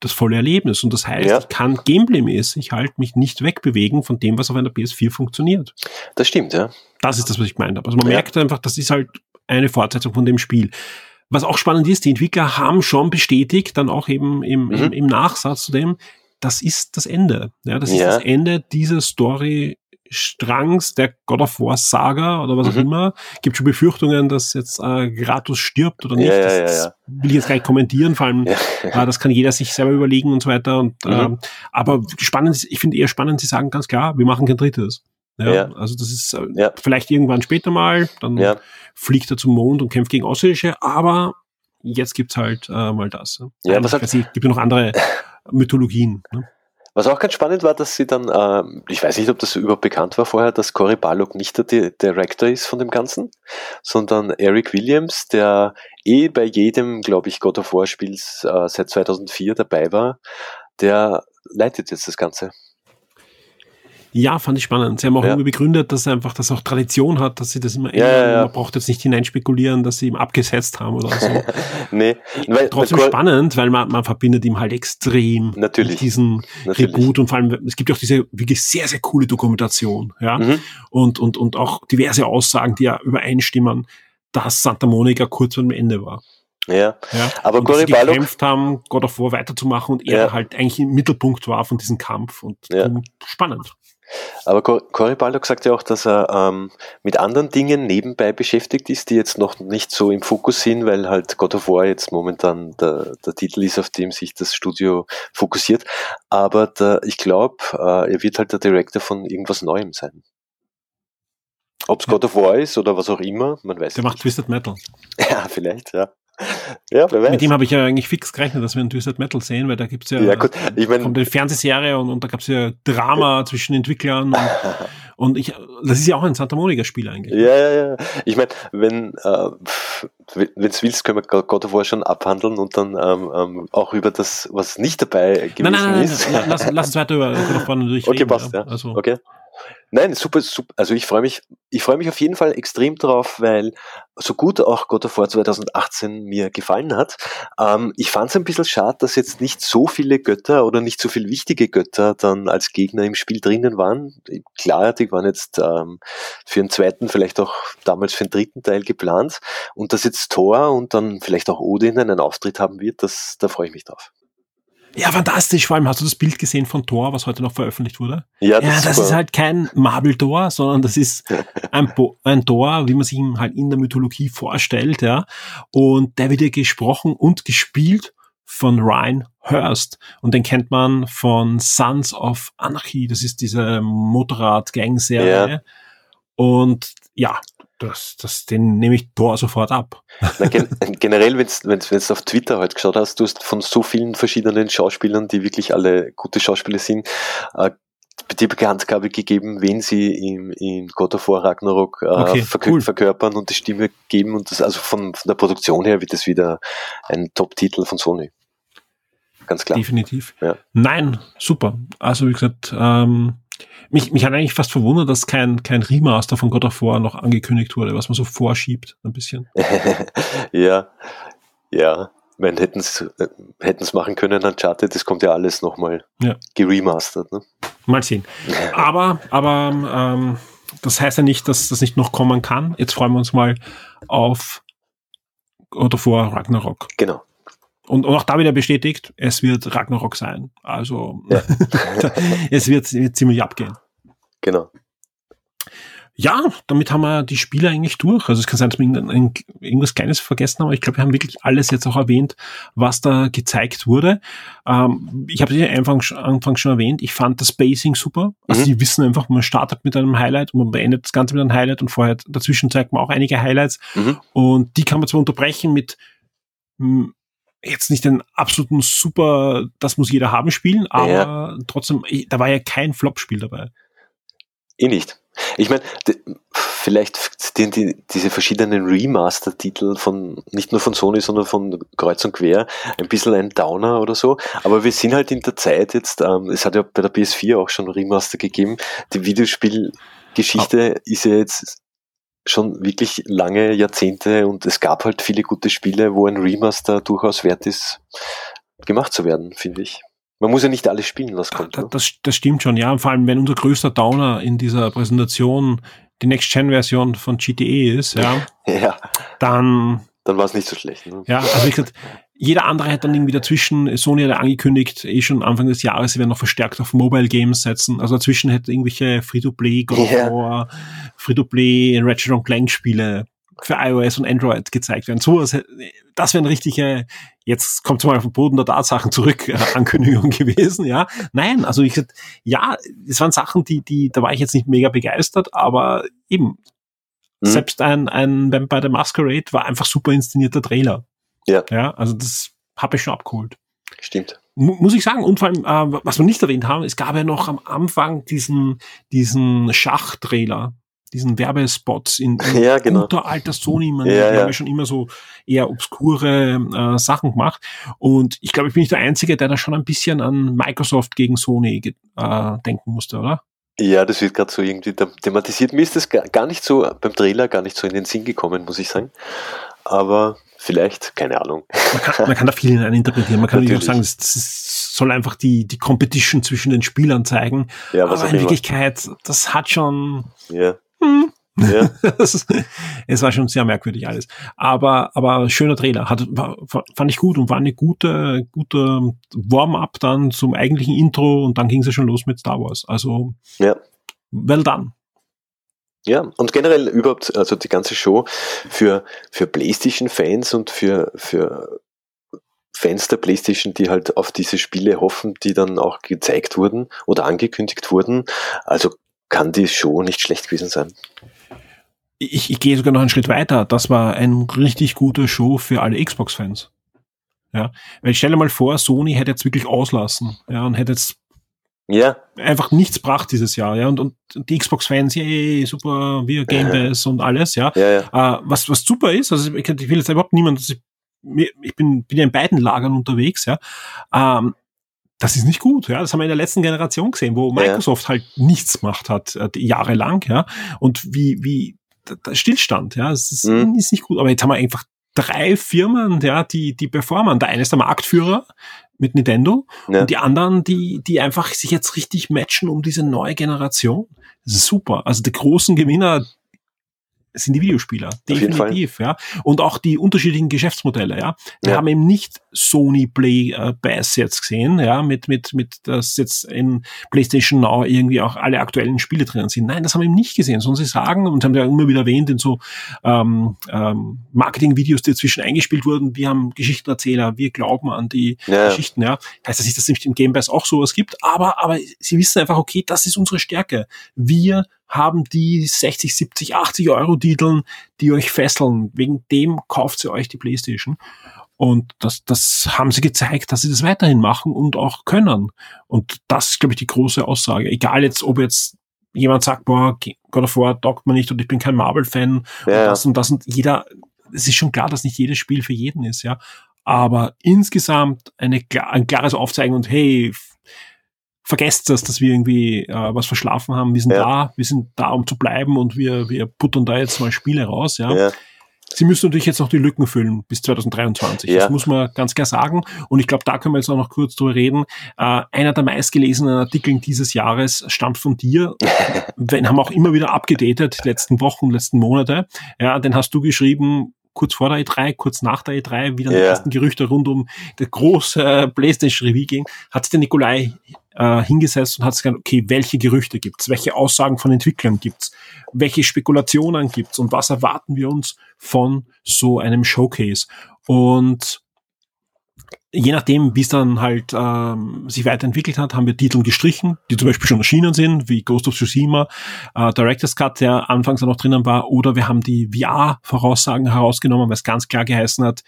A: das volle Erlebnis. Und das heißt, ja. ich kann Gameplay-mäßig halt mich nicht wegbewegen von dem, was auf einer PS4 funktioniert.
C: Das stimmt, ja.
A: Das ist das, was ich gemeint habe. Also man ja. merkt einfach, das ist halt eine Fortsetzung von dem Spiel. Was auch spannend ist, die Entwickler haben schon bestätigt, dann auch eben im, mhm. im, im Nachsatz zu dem, das ist das Ende. Ja, das ist ja. das Ende dieser Story Strangs der God of War Saga oder was mhm. auch immer. Gibt schon Befürchtungen, dass jetzt äh, Gratus stirbt oder nicht. Ja, das, ja, das will ich jetzt gar nicht kommentieren, vor allem äh, das kann jeder sich selber überlegen und so weiter. Und, mhm. äh, aber spannend, ich finde eher spannend, sie sagen ganz klar, wir machen kein drittes. Ja, Also das ist äh, vielleicht irgendwann später mal, dann fliegt er zum Mond und kämpft gegen Außerirdische, aber jetzt gibt's halt äh, mal das.
C: Ja, was hat,
A: es gibt ja noch andere Mythologien. Ne?
C: Was auch ganz spannend war, dass sie dann, äh, ich weiß nicht, ob das überhaupt bekannt war vorher, dass Cory Barlog nicht der Director ist von dem Ganzen, sondern Eric Williams, der eh bei jedem, glaube ich, God of War Spiel äh, seit 2004 dabei war, der leitet jetzt das Ganze.
A: Ja, fand ich spannend. Sie haben auch ja. irgendwie begründet, dass einfach das auch Tradition hat, dass sie das immer ja, ändern. Ja, Man braucht jetzt nicht hineinspekulieren, dass sie ihm abgesetzt haben oder so.
C: nee.
A: Weil, Trotzdem spannend, weil man, man verbindet ihm halt extrem
C: Natürlich.
A: mit diesem Natürlich. Reboot und vor allem, es gibt ja auch diese wirklich sehr, sehr coole Dokumentation, ja. Mhm. Und, und, und auch diverse Aussagen, die ja übereinstimmen, dass Santa Monica kurz vor dem Ende war.
C: Ja,
A: ja. aber Cory Barlog gekämpft haben, God of War weiterzumachen und er ja. halt eigentlich im Mittelpunkt war von diesem Kampf und ja. spannend.
C: Aber Cory Baldock sagt ja auch, dass er ähm, mit anderen Dingen nebenbei beschäftigt ist, die jetzt noch nicht so im Fokus sind, weil halt God of War jetzt momentan der, der Titel ist, auf dem sich das Studio fokussiert. Aber der, ich glaube, äh, er wird halt der Director von irgendwas Neuem sein. Ob es. God of War ist oder was auch immer, man weiß
A: Der macht Twisted Metal.
C: Ja, vielleicht, ja. Ja,
A: wer weiß. Mit dem habe ich ja eigentlich fix gerechnet, dass wir ein Twisted Metal sehen, weil da gibt's ja,
C: ja gut, ich mein,
A: kommt eine Fernsehserie und, und da gab's ja Drama zwischen Entwicklern und, und ich, das ist ja auch ein Santa Monica Spiel eigentlich.
C: Ja, ja, ja. Ich meine, wenn äh, wenn du willst, können wir God of War schon abhandeln und dann ähm, ähm, auch über das, was nicht dabei gewesen nein, nein, nein, ist.
A: Nein, lass, lass uns weiter über God of War natürlich
C: okay, reden. Passt, ja. Also. Okay. Nein, super, super. Also ich freue mich, ich freue mich auf jeden Fall extrem drauf, weil so gut auch God of War 2018 mir gefallen hat. Ähm, ich fand es ein bisschen schade, dass jetzt nicht so viele Götter oder nicht so viele wichtige Götter dann als Gegner im Spiel drinnen waren. Klar, die waren jetzt ähm, für einen zweiten, vielleicht auch damals für einen dritten Teil geplant. Und dass jetzt Thor und dann vielleicht auch Odin einen Auftritt haben wird, das, da freue ich mich drauf.
A: Ja, fantastisch. Vor allem hast du das Bild gesehen von Thor, was heute noch veröffentlicht wurde?
C: Ja, das,
A: ja, das ist halt kein Marble-Tor, sondern das ist ein, Bo ein Tor, wie man sich ihn halt in der Mythologie vorstellt, ja. Und der wird ja gesprochen und gespielt von Ryan Hurst. Und den kennt man von Sons of Anarchy. Das ist diese Motorrad-Gang-Serie. Ja. Und ja, das, das, den nehme ich Tor sofort ab.
C: Na, gen generell, wenn du auf Twitter heute geschaut hast, du hast von so vielen verschiedenen Schauspielern, die wirklich alle gute Schauspieler sind, äh, die Bekanntgabe gegeben, wen sie im, in God of War Ragnarok äh, okay, verkör cool. verkörpern und die Stimme geben. Und das, also von, von der Produktion her wird es wieder ein Top-Titel von Sony. Ganz klar.
A: Definitiv. Ja. Nein, super. Also wie gesagt, ähm, mich, mich hat eigentlich fast verwundert, dass kein, kein Remaster von God of War noch angekündigt wurde, was man so vorschiebt, ein bisschen.
C: ja, ja. Wenn hätten es es machen können, Uncharted, das kommt ja alles nochmal ja. geremastert. Ne?
A: Mal sehen. Aber, aber ähm, das heißt ja nicht, dass das nicht noch kommen kann. Jetzt freuen wir uns mal auf God of War Ragnarok.
C: Genau.
A: Und, und auch da wieder bestätigt, es wird Ragnarok sein. Also ja. es wird, wird ziemlich abgehen.
C: Genau.
A: Ja, damit haben wir die Spiele eigentlich durch. Also es kann sein, dass wir irgendwas Kleines vergessen haben, aber ich glaube, wir haben wirklich alles jetzt auch erwähnt, was da gezeigt wurde. Ähm, ich habe es ja Anfang, Anfang schon erwähnt, ich fand das Spacing super. Also mhm. die wissen einfach, man startet mit einem Highlight und man beendet das Ganze mit einem Highlight und vorher dazwischen zeigt man auch einige Highlights. Mhm. Und die kann man zwar unterbrechen mit jetzt nicht den absoluten super, das muss jeder haben spielen, aber ja. trotzdem, da war ja kein Flop-Spiel dabei.
C: Eh nicht. Ich meine, vielleicht die, die, diese verschiedenen Remaster-Titel von nicht nur von Sony, sondern von Kreuz und Quer ein bisschen ein Downer oder so. Aber wir sind halt in der Zeit jetzt, ähm, es hat ja bei der PS4 auch schon Remaster gegeben. Die Videospielgeschichte oh. ist ja jetzt schon wirklich lange Jahrzehnte und es gab halt viele gute Spiele, wo ein Remaster durchaus wert ist, gemacht zu werden, finde ich. Man muss ja nicht alles spielen, was kommt.
A: Da, ne? das, das stimmt schon, ja. vor allem, wenn unser größter Downer in dieser Präsentation die Next-Gen-Version von GTE ist, ja,
C: ja.
A: dann
C: dann war es nicht so schlecht. Ne?
A: Ja, also wie gesagt, jeder andere hat dann irgendwie dazwischen, Sony hat ja angekündigt, eh schon Anfang des Jahres, sie werden noch verstärkt auf Mobile Games setzen. Also dazwischen hätte irgendwelche Free-to-Play, God of War, Free-to-Play, Ratchet Clank Spiele für iOS und Android gezeigt werden. So was, das wäre eine richtige, jetzt kommt mal auf den Boden der Tatsachen zurück, äh, Ankündigung gewesen, ja. Nein, also ich, ja, es waren Sachen, die, die, da war ich jetzt nicht mega begeistert, aber eben, mhm. selbst ein, ein Vampire the Masquerade war einfach super inszenierter Trailer.
C: Ja.
A: Ja, also das habe ich schon abgeholt.
C: Stimmt.
A: muss ich sagen, und vor allem, äh, was wir nicht erwähnt haben, es gab ja noch am Anfang diesen, diesen Schachtrailer, diesen Werbespots in, in
C: ja, genau.
A: guter alter Sony, man, ja, die haben ja schon immer so eher obskure äh, Sachen gemacht. Und ich glaube, ich bin nicht der Einzige, der da schon ein bisschen an Microsoft gegen Sony äh, denken musste, oder?
C: Ja, das wird gerade so irgendwie thematisiert. Mir ist das gar nicht so beim Trailer gar nicht so in den Sinn gekommen, muss ich sagen. Aber vielleicht, keine Ahnung.
A: Man kann, man kann da viel hineininterpretieren. Man kann natürlich auch sagen, das, das, soll einfach die, die Competition zwischen den Spielern zeigen.
C: Ja, was
A: Aber in Wirklichkeit, das hat schon.
C: Ja.
A: Hm, ja. es war schon sehr merkwürdig alles. Aber, aber schöner Trailer. Hat, war, fand ich gut und war eine gute, gute Warm-up dann zum eigentlichen Intro und dann ging es ja schon los mit Star Wars. Also,
C: ja.
A: well done.
C: Ja, und generell überhaupt, also die ganze Show für, für PlayStation-Fans und für, für Fans der PlayStation, die halt auf diese Spiele hoffen, die dann auch gezeigt wurden oder angekündigt wurden. Also kann die Show nicht schlecht gewesen sein.
A: Ich, ich gehe sogar noch einen Schritt weiter. Das war ein richtig guter Show für alle Xbox-Fans. Ja, weil ich stelle mal vor, Sony hätte jetzt wirklich auslassen, ja, und hätte jetzt
C: ja.
A: einfach nichts gebracht dieses Jahr, ja, und, und die Xbox-Fans, yay, super, wir Game Pass und alles, ja.
C: ja, ja.
A: Äh, was, was super ist, also ich, ich will jetzt überhaupt niemand, ich, ich bin, bin ja in beiden Lagern unterwegs, ja. Ähm, das ist nicht gut, ja. Das haben wir in der letzten Generation gesehen, wo Microsoft ja. halt nichts gemacht hat, äh, jahrelang, ja. Und wie, wie, Stillstand, ja, es ist, mhm. ist nicht gut. Aber jetzt haben wir einfach drei Firmen, ja, die, die performen. Der eine ist der Marktführer mit Nintendo ja. und die anderen, die, die einfach sich jetzt richtig matchen um diese neue Generation. Das ist super. Also die großen Gewinner, sind die Videospieler. Definitiv, ja. Und auch die unterschiedlichen Geschäftsmodelle, ja. Wir ja. haben eben nicht Sony Play äh, Pass jetzt gesehen, ja, mit, mit, mit, dass jetzt in PlayStation Now irgendwie auch alle aktuellen Spiele drin sind. Nein, das haben wir eben nicht gesehen, sondern sie sagen, und haben ja immer wieder erwähnt in so ähm, ähm, Marketing-Videos, die dazwischen eingespielt wurden, wir haben Geschichtenerzähler, wir glauben an die ja. Geschichten, ja. Heißt das nicht, dass es im Game Pass auch sowas gibt, aber, aber sie wissen einfach, okay, das ist unsere Stärke. Wir haben die 60, 70, 80 Euro Titeln, die euch fesseln. Wegen dem kauft sie euch die Playstation. Und das, das haben sie gezeigt, dass sie das weiterhin machen und auch können. Und das ist, glaube ich, die große Aussage. Egal jetzt, ob jetzt jemand sagt, boah, God of War taugt man nicht und ich bin kein Marvel-Fan ja. und das und das und jeder, es ist schon klar, dass nicht jedes Spiel für jeden ist, ja. Aber insgesamt eine, ein klares Aufzeigen und hey, vergesst das, dass wir irgendwie äh, was verschlafen haben. Wir sind ja. da, wir sind da, um zu bleiben und wir, wir puttern da jetzt mal Spiele raus, ja. ja. Sie müssen natürlich jetzt noch die Lücken füllen bis 2023. Ja. Das muss man ganz klar sagen. Und ich glaube, da können wir jetzt auch noch kurz drüber reden. Äh, einer der meistgelesenen Artikel dieses Jahres stammt von dir. den haben wir auch immer wieder abgedatet, die letzten Wochen, letzten Monate. Ja, den hast du geschrieben, kurz vor der E3, kurz nach der E3, wie dann
C: Ja.
A: die ersten Gerüchte rund um das große äh, PlayStation Review ging, hat der Nikolai äh, hingesetzt und hat sich gesagt, okay, welche Gerüchte gibt's, welche Aussagen von Entwicklern gibt's, welche Spekulationen gibt's und was erwarten wir uns von so einem Showcase? Und je nachdem, wie es dann halt ähm, sich weiterentwickelt hat, haben wir Titel gestrichen, die zum Beispiel schon erschienen sind, wie Ghost of Tsushima, äh, Director's Cut, der anfangs auch noch drinnen war, oder wir haben die VR-Voraussagen herausgenommen, weil es ganz klar geheißen hat,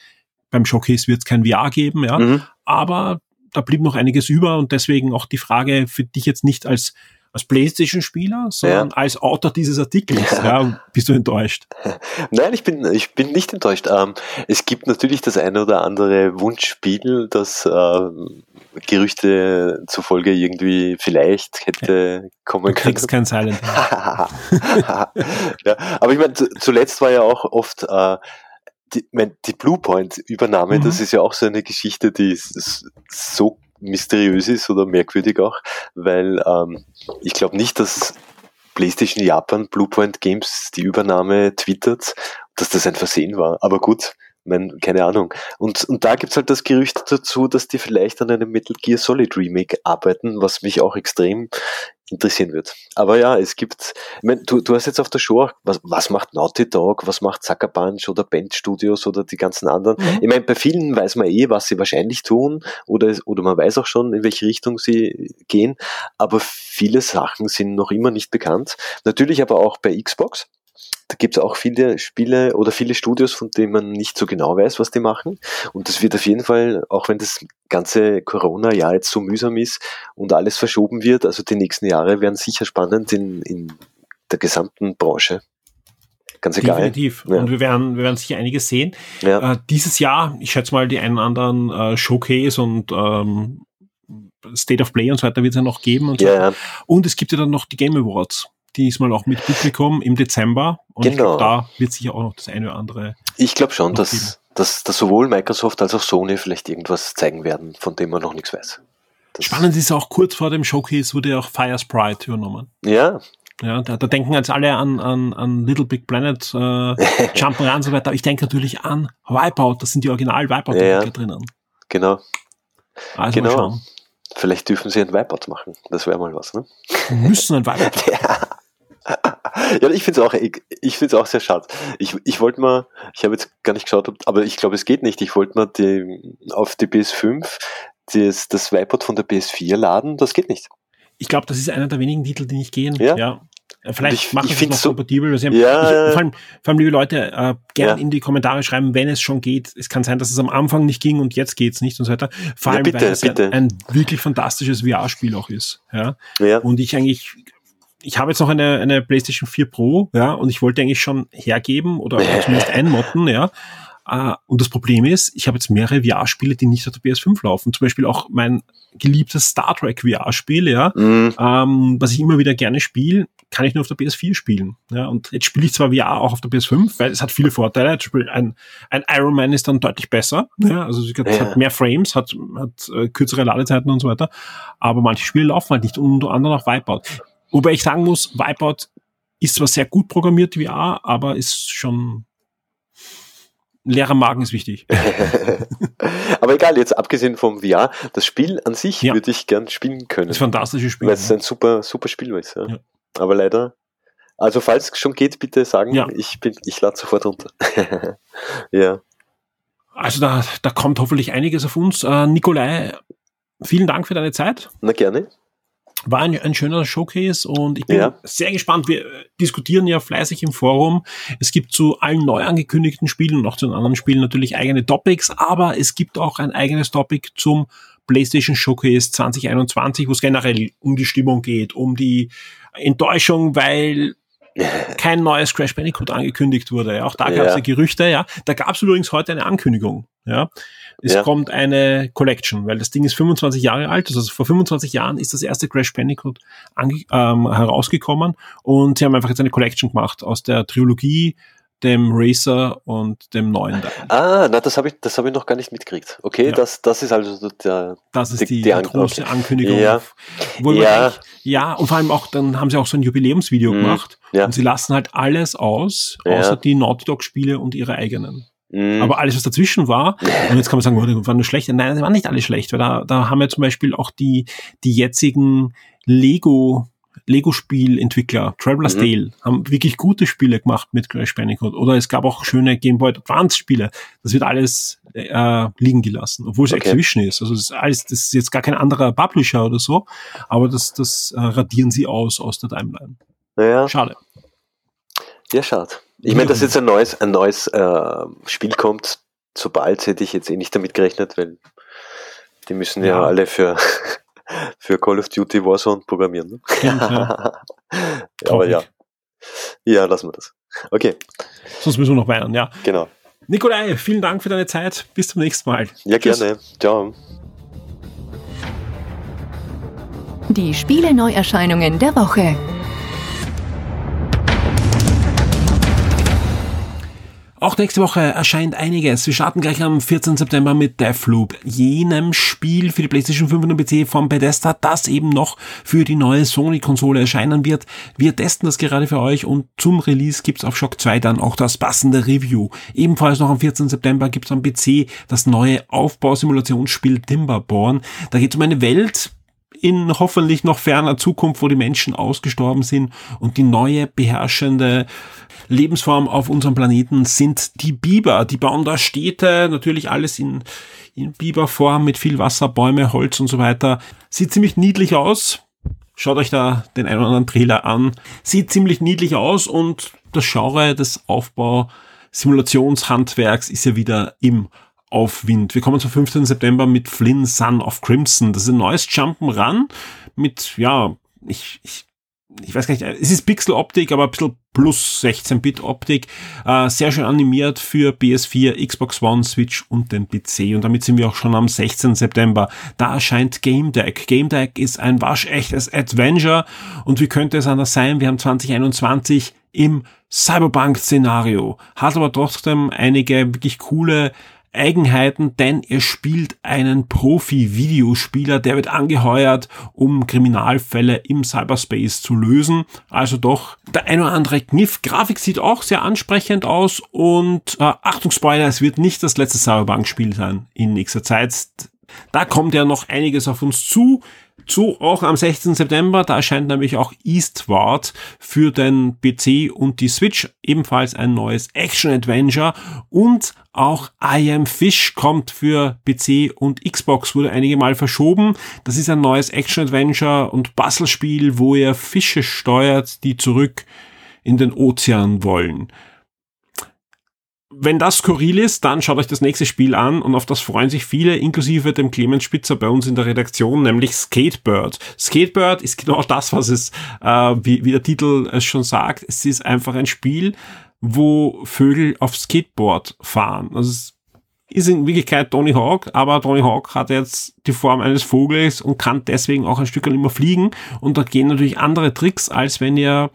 A: beim Showcase wird es kein VR geben, ja.
C: Mhm.
A: Aber da blieb noch einiges über und deswegen auch die Frage für dich jetzt nicht als als PlayStation-Spieler, sondern als Autor dieses Artikels.
C: Ja.
A: Ja. bist du enttäuscht?
C: Nein, ich bin, ich bin nicht enttäuscht. Ähm, es gibt natürlich das eine oder andere Wunschspiel, das ähm, Gerüchte zufolge irgendwie vielleicht hätte
A: Du
C: kommen können.
A: kriegst kein Silent.
C: Ja, aber ich meine, zu- zuletzt war ja auch oft äh, die, mein, die Bluepoint-Übernahme,
A: Mhm.
C: das ist ja auch so eine Geschichte, die s- so mysteriös ist oder merkwürdig auch, weil ähm, ich glaube nicht, dass PlayStation Japan Bluepoint Games die Übernahme twittert, dass das ein Versehen war. Aber gut, mein, keine Ahnung. Und, und da gibt's halt das Gerücht dazu, dass die vielleicht an einem Metal Gear Solid Remake arbeiten, was mich auch extrem interessieren wird. Aber ja, es gibt, ich mein, du, du hast jetzt auf der Show, auch, was, was macht Naughty Dog, was macht Sucker Punch oder Band Studios oder die ganzen anderen.
A: Mhm.
C: Ich meine, bei vielen weiß man eh, was sie wahrscheinlich tun oder, oder man weiß auch schon, in welche Richtung sie gehen, aber viele Sachen sind noch immer nicht bekannt. Natürlich aber auch bei Xbox. Da gibt es auch viele Spiele oder viele Studios, von denen man nicht so genau weiß, was die machen. Und das wird auf jeden Fall, auch wenn das ganze Corona-Jahr jetzt so mühsam ist und alles verschoben wird, also die nächsten Jahre werden sicher spannend in, in der gesamten Branche. Ganz egal.
A: Definitiv.
C: Ja.
A: Und wir werden, wir werden sicher einiges sehen.
C: Ja.
A: Äh, dieses Jahr, ich schätze mal, die einen oder anderen äh, Showcase und ähm, State of Play und so weiter wird es ja noch geben. Und, so.
C: Ja, ja.
A: und es gibt ja dann noch die Game Awards. Diesmal auch mit Publikum im Dezember. Und ich
C: Genau.
A: glaube, da wird sicher auch noch das eine oder andere.
C: Ich glaube schon, dass, dass, dass sowohl Microsoft als auch Sony vielleicht irgendwas zeigen werden, von dem man noch nichts weiß. Das,
A: Spannend ist auch, kurz vor dem Showcase wurde ja auch Fire Sprite übernommen.
C: Ja,
A: Ja, da, da denken jetzt alle an, an, an Little Big Planet, äh, Jump'n'Run und so weiter. Ich denke natürlich an Wipeout. Das sind die original wipeout
C: Ja, ja.
A: drinnen.
C: genau.
A: Also
C: Genau. Vielleicht dürfen sie ein Wipeout machen. Das wäre mal was, ne?
A: Wir müssen ein Wipeout.
C: Ja, ich finde es auch, ich, ich find's auch sehr schade. Ich, ich wollte mal, ich habe jetzt gar nicht geschaut, ob, aber ich glaube, es geht nicht. Ich wollte mal die, auf die PS5 das, das Wipeout von der PS4 laden. Das geht nicht.
A: Ich glaube, das ist einer der wenigen Titel, die nicht gehen.
C: Ja.
A: ja. Vielleicht
C: Ich-
A: machen
C: ich
A: sie es noch
C: so-
A: kompatibel. haben-
C: Ja,
A: ich,
C: ja, ja.
A: vor, allem, vor allem, liebe Leute, äh, gern
C: Ja.
A: in die Kommentare schreiben, wenn es schon geht. Es kann sein, dass es am Anfang nicht ging und jetzt geht's nicht und so weiter. Vor
C: Ja,
A: allem,
C: bitte,
A: weil es. Ein, ein wirklich fantastisches VR-Spiel auch ist. Ja.
C: Ja,
A: Und ich eigentlich, ich habe jetzt noch eine, eine PlayStation 4 Pro, ja, und ich wollte eigentlich schon hergeben oder zumindest einmotten, ja. Äh, Und das Problem ist, ich habe jetzt mehrere VR-Spiele, die nicht auf der PS5 laufen. Zum Beispiel auch mein geliebtes Star Trek VR-Spiel, ja,
C: mm,
A: ähm, was ich immer wieder gerne spiele, kann ich nur auf der PS4 spielen. Ja, und jetzt spiele ich zwar VR auch auf der PS5, weil es hat viele Vorteile. Zum Beispiel ein, ein Iron Man ist dann deutlich besser. Ja, also es hat,
C: Ja.
A: hat mehr Frames, hat, hat äh, kürzere Ladezeiten und so weiter. Aber manche Spiele laufen halt nicht, unter anderem auch Wipeout. Wobei ich sagen muss, Wipeout ist zwar sehr gut programmiert VR, aber ist schon leerer Magen ist wichtig.
C: aber egal, jetzt abgesehen vom VR, das Spiel an sich
A: Ja.
C: würde ich gern spielen können.
A: Das ist ein fantastisches Spiel.
C: Weil es ein super, super Spiel ist. Ja.
A: Ja.
C: Aber leider. Also falls es schon geht, bitte sagen,
A: Ja.
C: ich bin, ich lade sofort runter. ja.
A: Also da, da kommt hoffentlich einiges auf uns. Äh, Nikolai, vielen Dank für deine Zeit.
C: Na gerne.
A: War ein, ein schöner Showcase und ich bin
C: Ja.
A: sehr gespannt. Wir äh, diskutieren ja fleißig im Forum. Es gibt zu allen neu angekündigten Spielen und auch zu den anderen Spielen natürlich eigene Topics, aber es gibt auch ein eigenes Topic zum PlayStation Showcase 2021, wo es generell um die Stimmung geht, um die Enttäuschung, weil kein neues Crash Bandicoot angekündigt wurde. Auch da gab es
C: Ja.
A: ja Gerüchte. Ja, da gab es übrigens heute eine Ankündigung. Ja, es
C: Ja.
A: kommt eine Collection, weil das Ding ist 25 Jahre alt. Also vor 25 Jahren ist das erste Crash Bandicoot ähm, herausgekommen und sie haben einfach jetzt eine Collection gemacht aus der Trilogie, dem Racer und dem neuen Teil.
C: Ah, na, das habe ich, das habe ich noch gar nicht mitgekriegt. Okay,
A: Ja.
C: das, das ist also der,
A: Das ist
C: Die-
A: die,
C: die An-
A: große
C: okay.
A: Ankündigung.
C: Ja. Ja.
A: ja, und vor allem auch, dann haben sie auch so ein Jubiläumsvideo
C: Mhm.
A: gemacht
C: Ja.
A: und sie lassen halt alles aus, außer die Naughty Dog Spiele und ihre eigenen. Mhm. Aber alles, was dazwischen war, und jetzt kann man sagen, oh, das war nur schlecht. Nein, das war nicht alles schlecht, weil da, da haben wir zum Beispiel auch die, die jetzigen Lego Lego-Spielentwickler, Traveler's mhm. Tale, haben wirklich gute Spiele gemacht mit Crash Bandicoot. Oder es gab auch schöne Game Boy Advance-Spiele. Das wird alles äh, liegen gelassen, obwohl es okay. Activision ist. Also das ist alles, das ist jetzt gar kein anderer Publisher oder so, aber das, das äh, radieren sie aus aus der Timeline.
C: Naja.
A: Schade.
C: Ja, schade. Ich meine, dass jetzt ein neues, ein neues äh, Spiel kommt, sobald hätte ich jetzt eh nicht damit gerechnet, weil die müssen ja, ja alle für für Call of Duty Warzone programmieren. Ne?
A: Ja.
C: Aber ja. Ja, lassen wir das. Okay.
A: Sonst müssen wir noch weinen, ja.
C: Genau.
A: Nikolai, vielen Dank für deine Zeit. Bis zum nächsten Mal.
C: Ja, Tschüss. gerne. Ciao.
B: Die Spiele-Neuerscheinungen der Woche.
A: Auch nächste Woche erscheint einiges. Wir starten gleich am 14. September mit Deathloop, jenem Spiel für die PlayStation 5 und PC von Bethesda, das eben noch für die neue Sony-Konsole erscheinen wird. Wir testen das gerade für euch und zum Release gibt's auf Shock 2 dann auch das passende Review. Ebenfalls noch am 14. September gibt's am PC das neue Aufbausimulationsspiel Timberborn. Da geht's um eine Welt, in hoffentlich noch ferner Zukunft, wo die Menschen ausgestorben sind und die neue beherrschende Lebensform auf unserem Planeten sind die Biber. Die bauen da Städte, natürlich alles in, in Biberform mit viel Wasser, Bäume, Holz und so weiter. Sieht ziemlich niedlich aus. Schaut euch da den einen oder anderen Trailer an. Sieht ziemlich niedlich aus und das Genre des Aufbau Simulationshandwerks ist ja wieder im Aufwind. Wir kommen zum 15. September mit Flynn Son of Crimson. Das ist ein neues Jump'n'Run mit, ja, ich, ich ich weiß gar nicht, es ist Pixel-Optik, aber ein bisschen plus 16-Bit-Optik. Äh, sehr schön animiert für PS4, Xbox One, Switch und den PC. Und damit sind wir auch schon am 16. September. Da erscheint Game Deck. Game Deck ist ein waschechtes Adventure. Und wie könnte es anders sein? Wir haben 2021 im Cyberpunk-Szenario. Hat aber trotzdem einige wirklich coole Eigenheiten, denn er spielt einen Profi-Videospieler, der wird angeheuert, um Kriminalfälle im Cyberspace zu lösen. Also doch der ein oder andere Kniff. Grafik sieht auch sehr ansprechend aus und äh, Achtung Spoiler, es wird nicht das letzte Cyberpunk-Spiel sein in nächster Zeit. Da kommt ja noch einiges auf uns zu zu, auch am 16. September, da erscheint nämlich auch Eastward für den PC und die Switch, ebenfalls ein neues Action-Adventure und auch I Am Fish kommt für PC und Xbox, wurde einige Mal verschoben. Das ist ein neues Action-Adventure und Puzzlespiel, wo ihr Fische steuert, die zurück in den Ozean wollen wenn das skurril ist, dann schaut euch das nächste Spiel an und auf das freuen sich viele, inklusive dem Clemens Spitzer bei uns in der Redaktion, nämlich Skatebird. Skatebird ist genau das, was es, äh, wie, wie der Titel es schon sagt. Es ist einfach ein Spiel, wo Vögel auf Skateboard fahren. Also es ist in Wirklichkeit Tony Hawk, aber Tony Hawk hat jetzt die Form eines Vogels und kann deswegen auch ein Stück immer fliegen. Und da gehen natürlich andere Tricks, als wenn ihr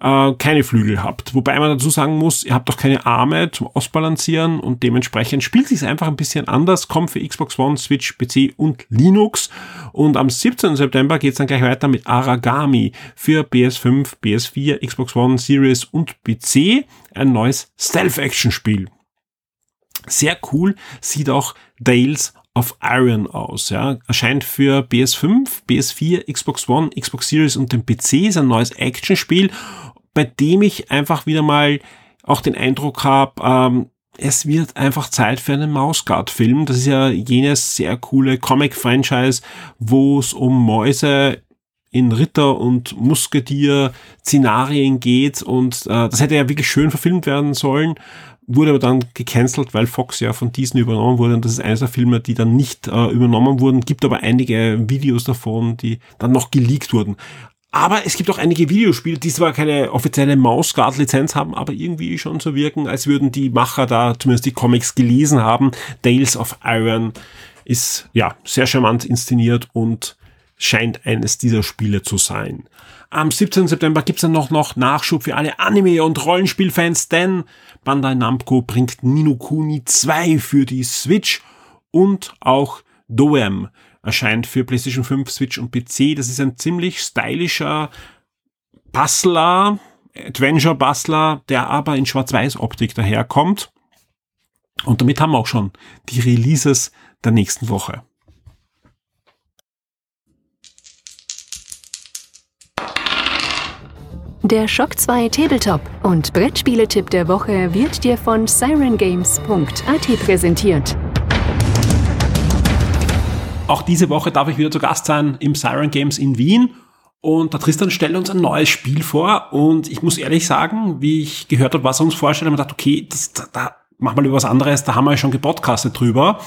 A: äh, keine Flügel habt. Wobei man dazu sagen muss, ihr habt doch keine Arme zum Ausbalancieren und dementsprechend spielt sich einfach ein bisschen anders, kommt für Xbox One, Switch, PC und Linux. Und am 17. September geht's dann gleich weiter mit Aragami für PS5, PS4, Xbox One, Series und PC. Ein neues Stealth-Action-Spiel. Sehr cool sieht auch Dales of Iron aus. Ja. Erscheint für PS5, PS4, Xbox One, Xbox Series und den PC. Ist ein neues Actionspiel bei dem ich einfach wieder mal auch den Eindruck habe, ähm, es wird einfach Zeit für einen Mausguard-Film. Das ist ja jenes sehr coole Comic-Franchise, wo es um Mäuse in Ritter- und Musketier-Szenarien geht und äh, das hätte ja wirklich schön verfilmt werden sollen, wurde aber dann gecancelt, weil Fox ja von diesen übernommen wurde und das ist eines der Filme, die dann nicht äh, übernommen wurden, gibt aber einige Videos davon, die dann noch geleakt wurden. Aber es gibt auch einige Videospiele, die zwar keine offizielle Mausguard-Lizenz haben, aber irgendwie schon so wirken, als würden die Macher da zumindest die Comics gelesen haben. Tales of Iron ist ja sehr charmant inszeniert und scheint eines dieser Spiele zu sein. Am 17. September gibt's dann noch, noch Nachschub für alle Anime- und Rollenspielfans, denn Bandai Namco bringt Nino Kuni 2 für die Switch und auch Doem erscheint für PlayStation 5, Switch und PC. Das ist ein ziemlich stylischer Bustler, Adventure-Bustler, der aber in Schwarz-Weiß-Optik daherkommt. Und damit haben wir auch schon die Releases der nächsten Woche.
B: Der Shock 2 Tabletop und Brettspieletipp der Woche wird dir von sirengames.at präsentiert.
A: Auch diese Woche darf ich wieder zu Gast sein im Siren Games in Wien. Und der Tristan stellt uns ein neues Spiel vor. Und ich muss ehrlich sagen, wie ich gehört habe, was er uns vorstellt, habe ich gedacht, okay, das, da, da mach mal über was anderes, da haben wir ja schon gepodcastet drüber.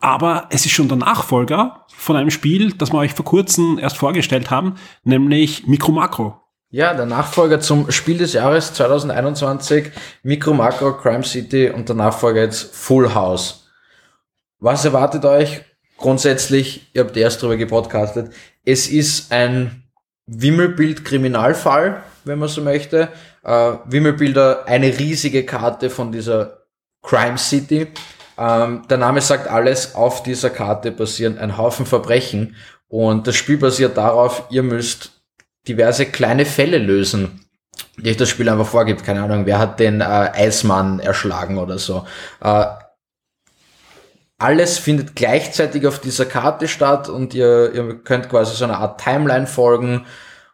A: Aber es ist schon der Nachfolger von einem Spiel, das wir euch vor kurzem erst vorgestellt haben, nämlich Micro Macro.
D: Ja, der Nachfolger zum Spiel des Jahres 2021, Micro Macro Crime City und der Nachfolger jetzt Full House. Was erwartet euch? Grundsätzlich, ihr habt erst drüber gepodcastet, es ist ein Wimmelbild-Kriminalfall, wenn man so möchte. Äh, Wimmelbilder, eine riesige Karte von dieser Crime City. Ähm, der Name sagt alles, auf dieser Karte passieren ein Haufen Verbrechen und das Spiel basiert darauf, ihr müsst diverse kleine Fälle lösen, die das Spiel einfach vorgibt. Keine Ahnung, wer hat den äh, Eismann erschlagen oder so. Äh, alles findet gleichzeitig auf dieser Karte statt und ihr, ihr könnt quasi so eine Art Timeline folgen.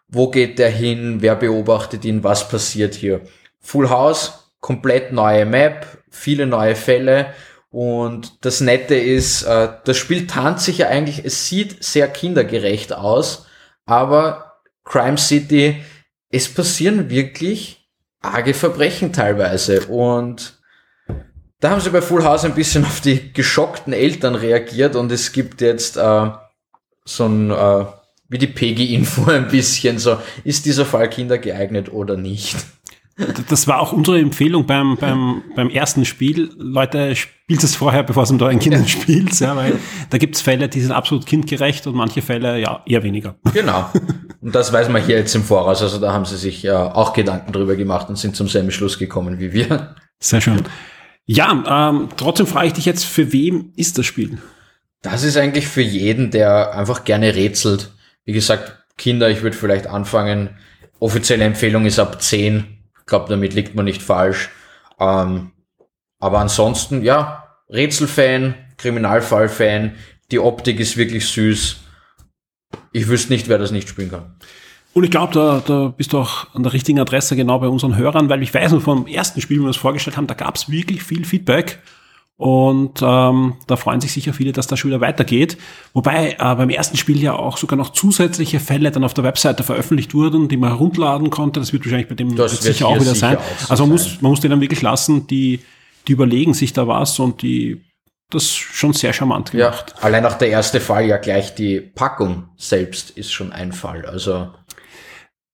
D: Wo geht der hin? Wer beobachtet ihn? Was passiert hier? Full House, komplett neue Map, viele neue Fälle und das Nette ist, äh, das Spiel tarnt sich ja eigentlich, es sieht sehr kindergerecht aus, aber Crime City, es passieren wirklich arge Verbrechen teilweise. Und da haben sie bei Full House ein bisschen auf die geschockten Eltern reagiert und es gibt jetzt äh, so ein, äh, wie die Peggy-Info ein bisschen so, ist dieser Fall kindergeeignet oder nicht?
A: Das war auch unsere Empfehlung beim, beim, beim ersten Spiel. Leute, spielt es vorher, bevor es mit euren Kindern spielt, ja, weil da gibt es Fälle, die sind absolut kindgerecht und manche Fälle ja eher weniger.
D: Genau. Und das weiß man hier jetzt im Voraus. Also da haben sie sich ja auch Gedanken drüber gemacht und sind zum selben Schluss gekommen wie wir.
A: Sehr schön. Ja, ähm, trotzdem frage ich dich jetzt, für wem ist das Spiel?
D: Das ist eigentlich für jeden, der einfach gerne rätselt. Wie gesagt, Kinder, ich würde vielleicht anfangen. Offizielle Empfehlung ist ab 10 ich glaube, damit liegt man nicht falsch. Ähm, aber ansonsten, ja, Rätselfan, Kriminalfallfan, die Optik ist wirklich süß. Ich wüsste nicht, wer das nicht spielen kann.
A: Und ich glaube, da, da bist du auch an der richtigen Adresse genau bei unseren Hörern, weil ich weiß noch vom ersten Spiel, wie wir das vorgestellt haben, da gab es wirklich viel Feedback. Und ähm, da freuen sich sicher viele, dass das schon wieder weitergeht. Wobei äh, beim ersten Spiel ja auch sogar noch zusätzliche Fälle dann auf der Webseite veröffentlicht wurden, die man herunterladen konnte. Das wird wahrscheinlich bei dem sicher auch wieder sein. Auch so also man muss, man muss die dann wirklich lassen, die, die überlegen sich da was und die das schon sehr charmant gemacht.
D: Ja, allein auch der erste Fall ja gleich die Packung selbst ist schon ein Fall. Also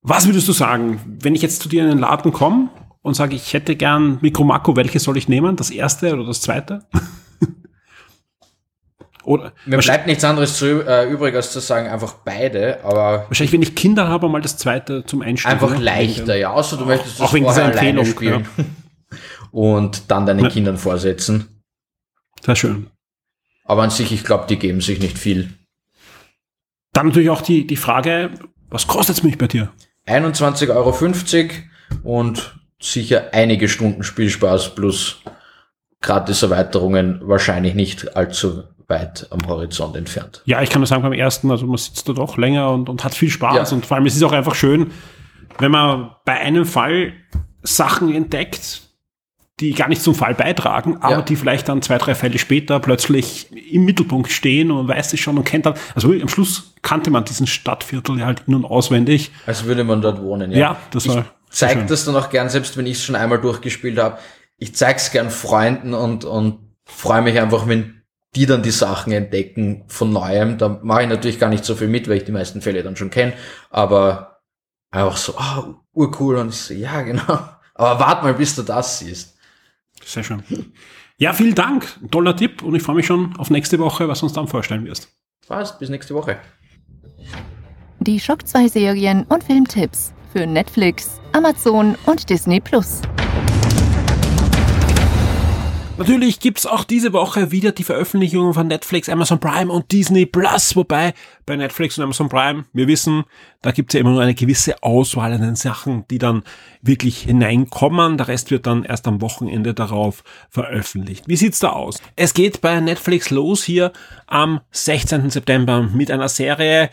A: was würdest du sagen, wenn ich jetzt zu dir in den Laden komme und sage, ich hätte gern Mikromako, welches soll ich nehmen? Das erste oder das zweite?
D: oder Mir bleibt nichts anderes zu, äh, übrig, als zu sagen, einfach beide, aber.
A: Wahrscheinlich, wenn ich Kinder habe, mal das zweite zum Einsteigen.
D: Einfach leichter, ja. Außer du möchtest
A: das auch wegen dieser Empfehlung spielen.
D: Ja. Und dann deinen ja. Kindern vorsetzen.
A: Sehr schön.
D: Aber an sich, ich glaube, die geben sich nicht viel.
A: Dann natürlich auch die, die Frage, was kostet es mich bei dir?
D: 21,50 Euro und sicher einige Stunden Spielspaß plus Gratis-Erweiterungen wahrscheinlich nicht allzu weit am Horizont entfernt.
A: Ja, ich kann nur sagen, beim ersten, also man sitzt da doch länger und, und hat viel Spaß ja. und vor allem es ist auch einfach schön, wenn man bei einem Fall Sachen entdeckt, die gar nicht zum Fall beitragen, aber ja. die vielleicht dann zwei, drei Fälle später plötzlich im Mittelpunkt stehen und weiß es schon und kennt dann. Also am Schluss kannte man diesen Stadtviertel ja halt in- und auswendig.
D: Als würde man dort wohnen, ja.
A: Ja, das war.
D: Ich zeig das dann auch gern, selbst wenn ich es schon einmal durchgespielt habe. Ich zeig's gern Freunden und, und freue mich einfach, wenn die dann die Sachen entdecken von neuem. Da mache ich natürlich gar nicht so viel mit, weil ich die meisten Fälle dann schon kenne. Aber einfach so, ah, oh, urcool. Und ich so, ja, genau. Aber warte mal, bis du das siehst.
A: Sehr schön. Ja, vielen Dank. Toller Tipp und ich freue mich schon auf nächste Woche, was du uns dann vorstellen wirst.
D: Passt, bis nächste Woche.
B: Die Schock 2 Serien und Filmtipps für Netflix, Amazon und Disney Plus.
A: Natürlich gibt's auch diese Woche wieder die Veröffentlichungen von Netflix, Amazon Prime und Disney Plus, wobei bei Netflix und Amazon Prime, wir wissen, da gibt's ja immer nur eine gewisse Auswahl an den Sachen, die dann wirklich hineinkommen. Der Rest wird dann erst am Wochenende darauf veröffentlicht. Wie sieht's da aus? Es geht bei Netflix los hier am 16. September mit einer Serie,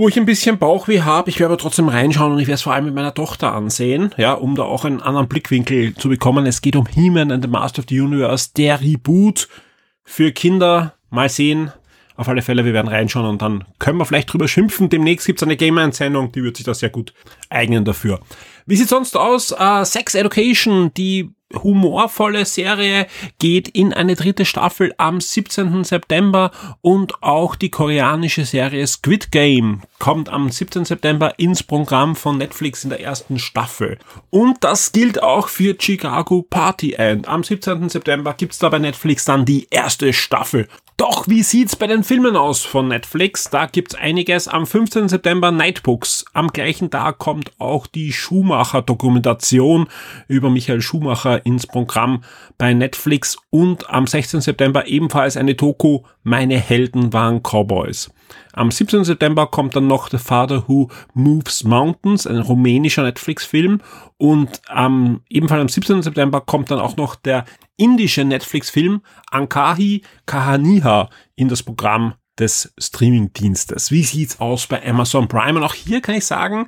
A: wo ich ein bisschen Bauchweh habe. Ich werde aber trotzdem reinschauen und ich werde es vor allem mit meiner Tochter ansehen, ja, um da auch einen anderen Blickwinkel zu bekommen. Es geht um He-Man and the Master of the Universe, der Reboot für Kinder. Mal sehen. Auf alle Fälle, wir werden reinschauen und dann können wir vielleicht drüber schimpfen. Demnächst gibt's eine Gamer-Sendung, die wird sich da sehr gut eignen dafür. Wie sieht's sonst aus? Uh, Sex Education, die humorvolle Serie geht in eine dritte Staffel am 17. September und auch die koreanische Serie Squid Game kommt am 17. September ins Programm von Netflix in der ersten Staffel. Und das gilt auch für Chicago Party End. Am 17. September gibt's da bei Netflix dann die erste Staffel. Doch wie sieht's bei den Filmen aus von Netflix? Da gibt's einiges. Am 15. September Nightbooks. Am gleichen Tag kommt auch die Schumacher-Dokumentation über Michael Schumacher ins Programm bei Netflix und am 16. September ebenfalls eine Doku Meine Helden waren Cowboys. Am 17. September kommt dann noch The Father Who Moves Mountains, ein rumänischer Netflix-Film. Und ähm, ebenfalls am 17. September kommt dann auch noch der indische Netflix-Film Ankahi Kahaniha in das Programm des Streaming-Dienstes. Wie sieht's aus bei Amazon Prime? Und auch hier kann ich sagen,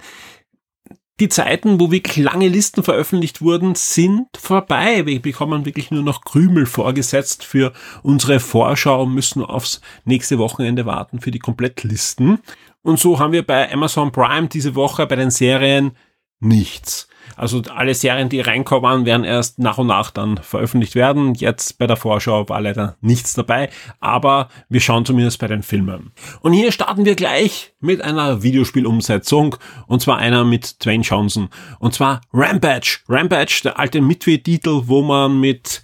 A: die Zeiten, wo wirklich lange Listen veröffentlicht wurden, sind vorbei. Wir bekommen wirklich nur noch Krümel vorgesetzt für unsere Vorschau und müssen aufs nächste Wochenende warten für die Komplettlisten. Und so haben wir bei Amazon Prime diese Woche bei den Serien nichts. Also alle Serien, die reinkommen, werden erst nach und nach dann veröffentlicht werden. Jetzt bei der Vorschau war leider nichts dabei, aber wir schauen zumindest bei den Filmen. Und hier starten wir gleich mit einer Videospielumsetzung und zwar einer mit Dwayne Johnson und zwar Rampage. Rampage, der alte Midway-Titel, wo man mit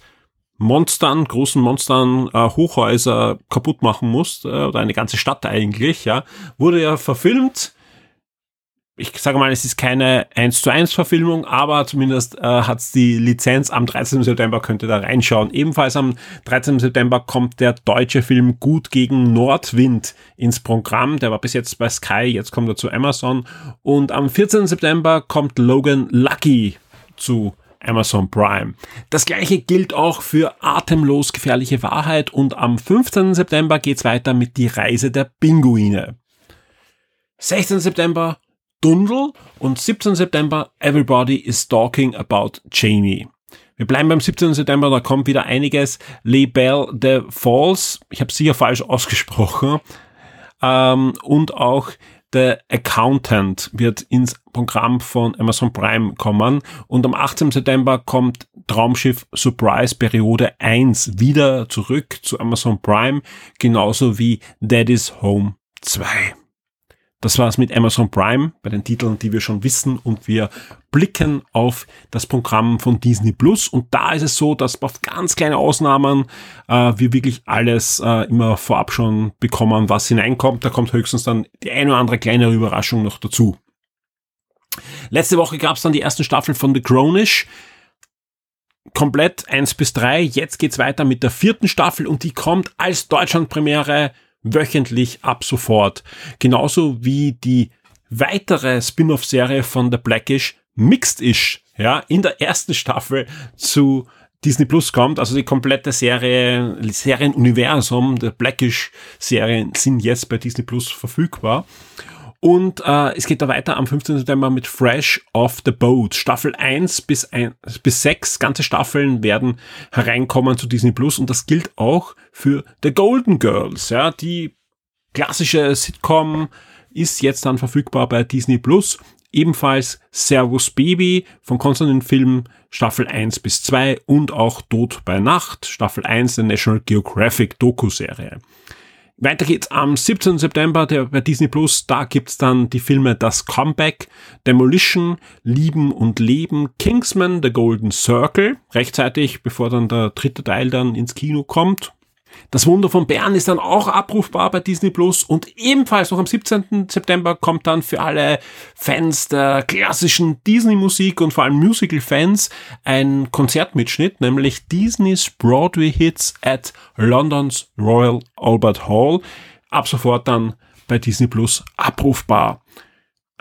A: Monstern, großen Monstern, äh, Hochhäuser kaputt machen muss, äh, oder eine ganze Stadt eigentlich, ja, wurde ja verfilmt ich sage mal, es ist keine 1 zu 1 Verfilmung, aber zumindest äh, hat die Lizenz am 13. September, könnt ihr da reinschauen. Ebenfalls am 13. September kommt der deutsche Film Gut gegen Nordwind ins Programm. Der war bis jetzt bei Sky, jetzt kommt er zu Amazon. Und am 14. September kommt Logan Lucky zu Amazon Prime. Das gleiche gilt auch für Atemlos gefährliche Wahrheit und am 15. September geht's weiter mit Die Reise der Pinguine. 16. September Dundle und 17. September Everybody is Talking About Jamie. Wir bleiben beim 17. September, da kommt wieder einiges. Les Belle de Falls, ich habe sicher falsch ausgesprochen, ähm, und auch The Accountant wird ins Programm von Amazon Prime kommen. Und am 18. September kommt Traumschiff Surprise Periode 1 wieder zurück zu Amazon Prime, genauso wie Daddy's Home 2. Das war's mit Amazon Prime bei den Titeln, die wir schon wissen und wir blicken auf das Programm von Disney Plus und da ist es so, dass auf ganz kleine Ausnahmen äh, wir wirklich alles äh, immer vorab schon bekommen, was hineinkommt. Da kommt höchstens dann die eine oder andere kleinere Überraschung noch dazu. Letzte Woche gab's dann die ersten Staffeln von The Grownish komplett eins bis drei. Jetzt geht's weiter mit der vierten Staffel und die kommt als Deutschlandpremiere wöchentlich ab sofort. Genauso wie die weitere Spin-off-Serie von The Blackish Mixed-ish, ja, in der ersten Staffel zu Disney Plus kommt, also die komplette Serie, Serienuniversum der Blackish-Serien sind jetzt bei Disney Plus verfügbar. Und äh, es geht da weiter am 15. September mit Fresh Off the Boat. Staffel 1 bis, 1 bis 6, ganze Staffeln werden hereinkommen zu Disney Plus und das gilt auch für The Golden Girls. Ja, die klassische Sitcom ist jetzt dann verfügbar bei Disney Plus. Ebenfalls Servus Baby von Konstantin Film Staffel 1 bis 2 und auch Tod bei Nacht Staffel 1 der National Geographic Doku-Serie. Weiter geht's am 17. September der, bei Disney Plus. Da gibt's dann die Filme Das Comeback, Demolition, Lieben und Leben, Kingsman, The Golden Circle, rechtzeitig, bevor dann der dritte Teil dann ins Kino kommt. Das Wunder von Bern ist dann auch abrufbar bei Disney Plus und ebenfalls noch am 17. September kommt dann für alle Fans der klassischen Disney-Musik und vor allem Musical-Fans ein Konzertmitschnitt, nämlich Disney's Broadway Hits at Londons Royal Albert Hall. Ab sofort dann bei Disney Plus abrufbar.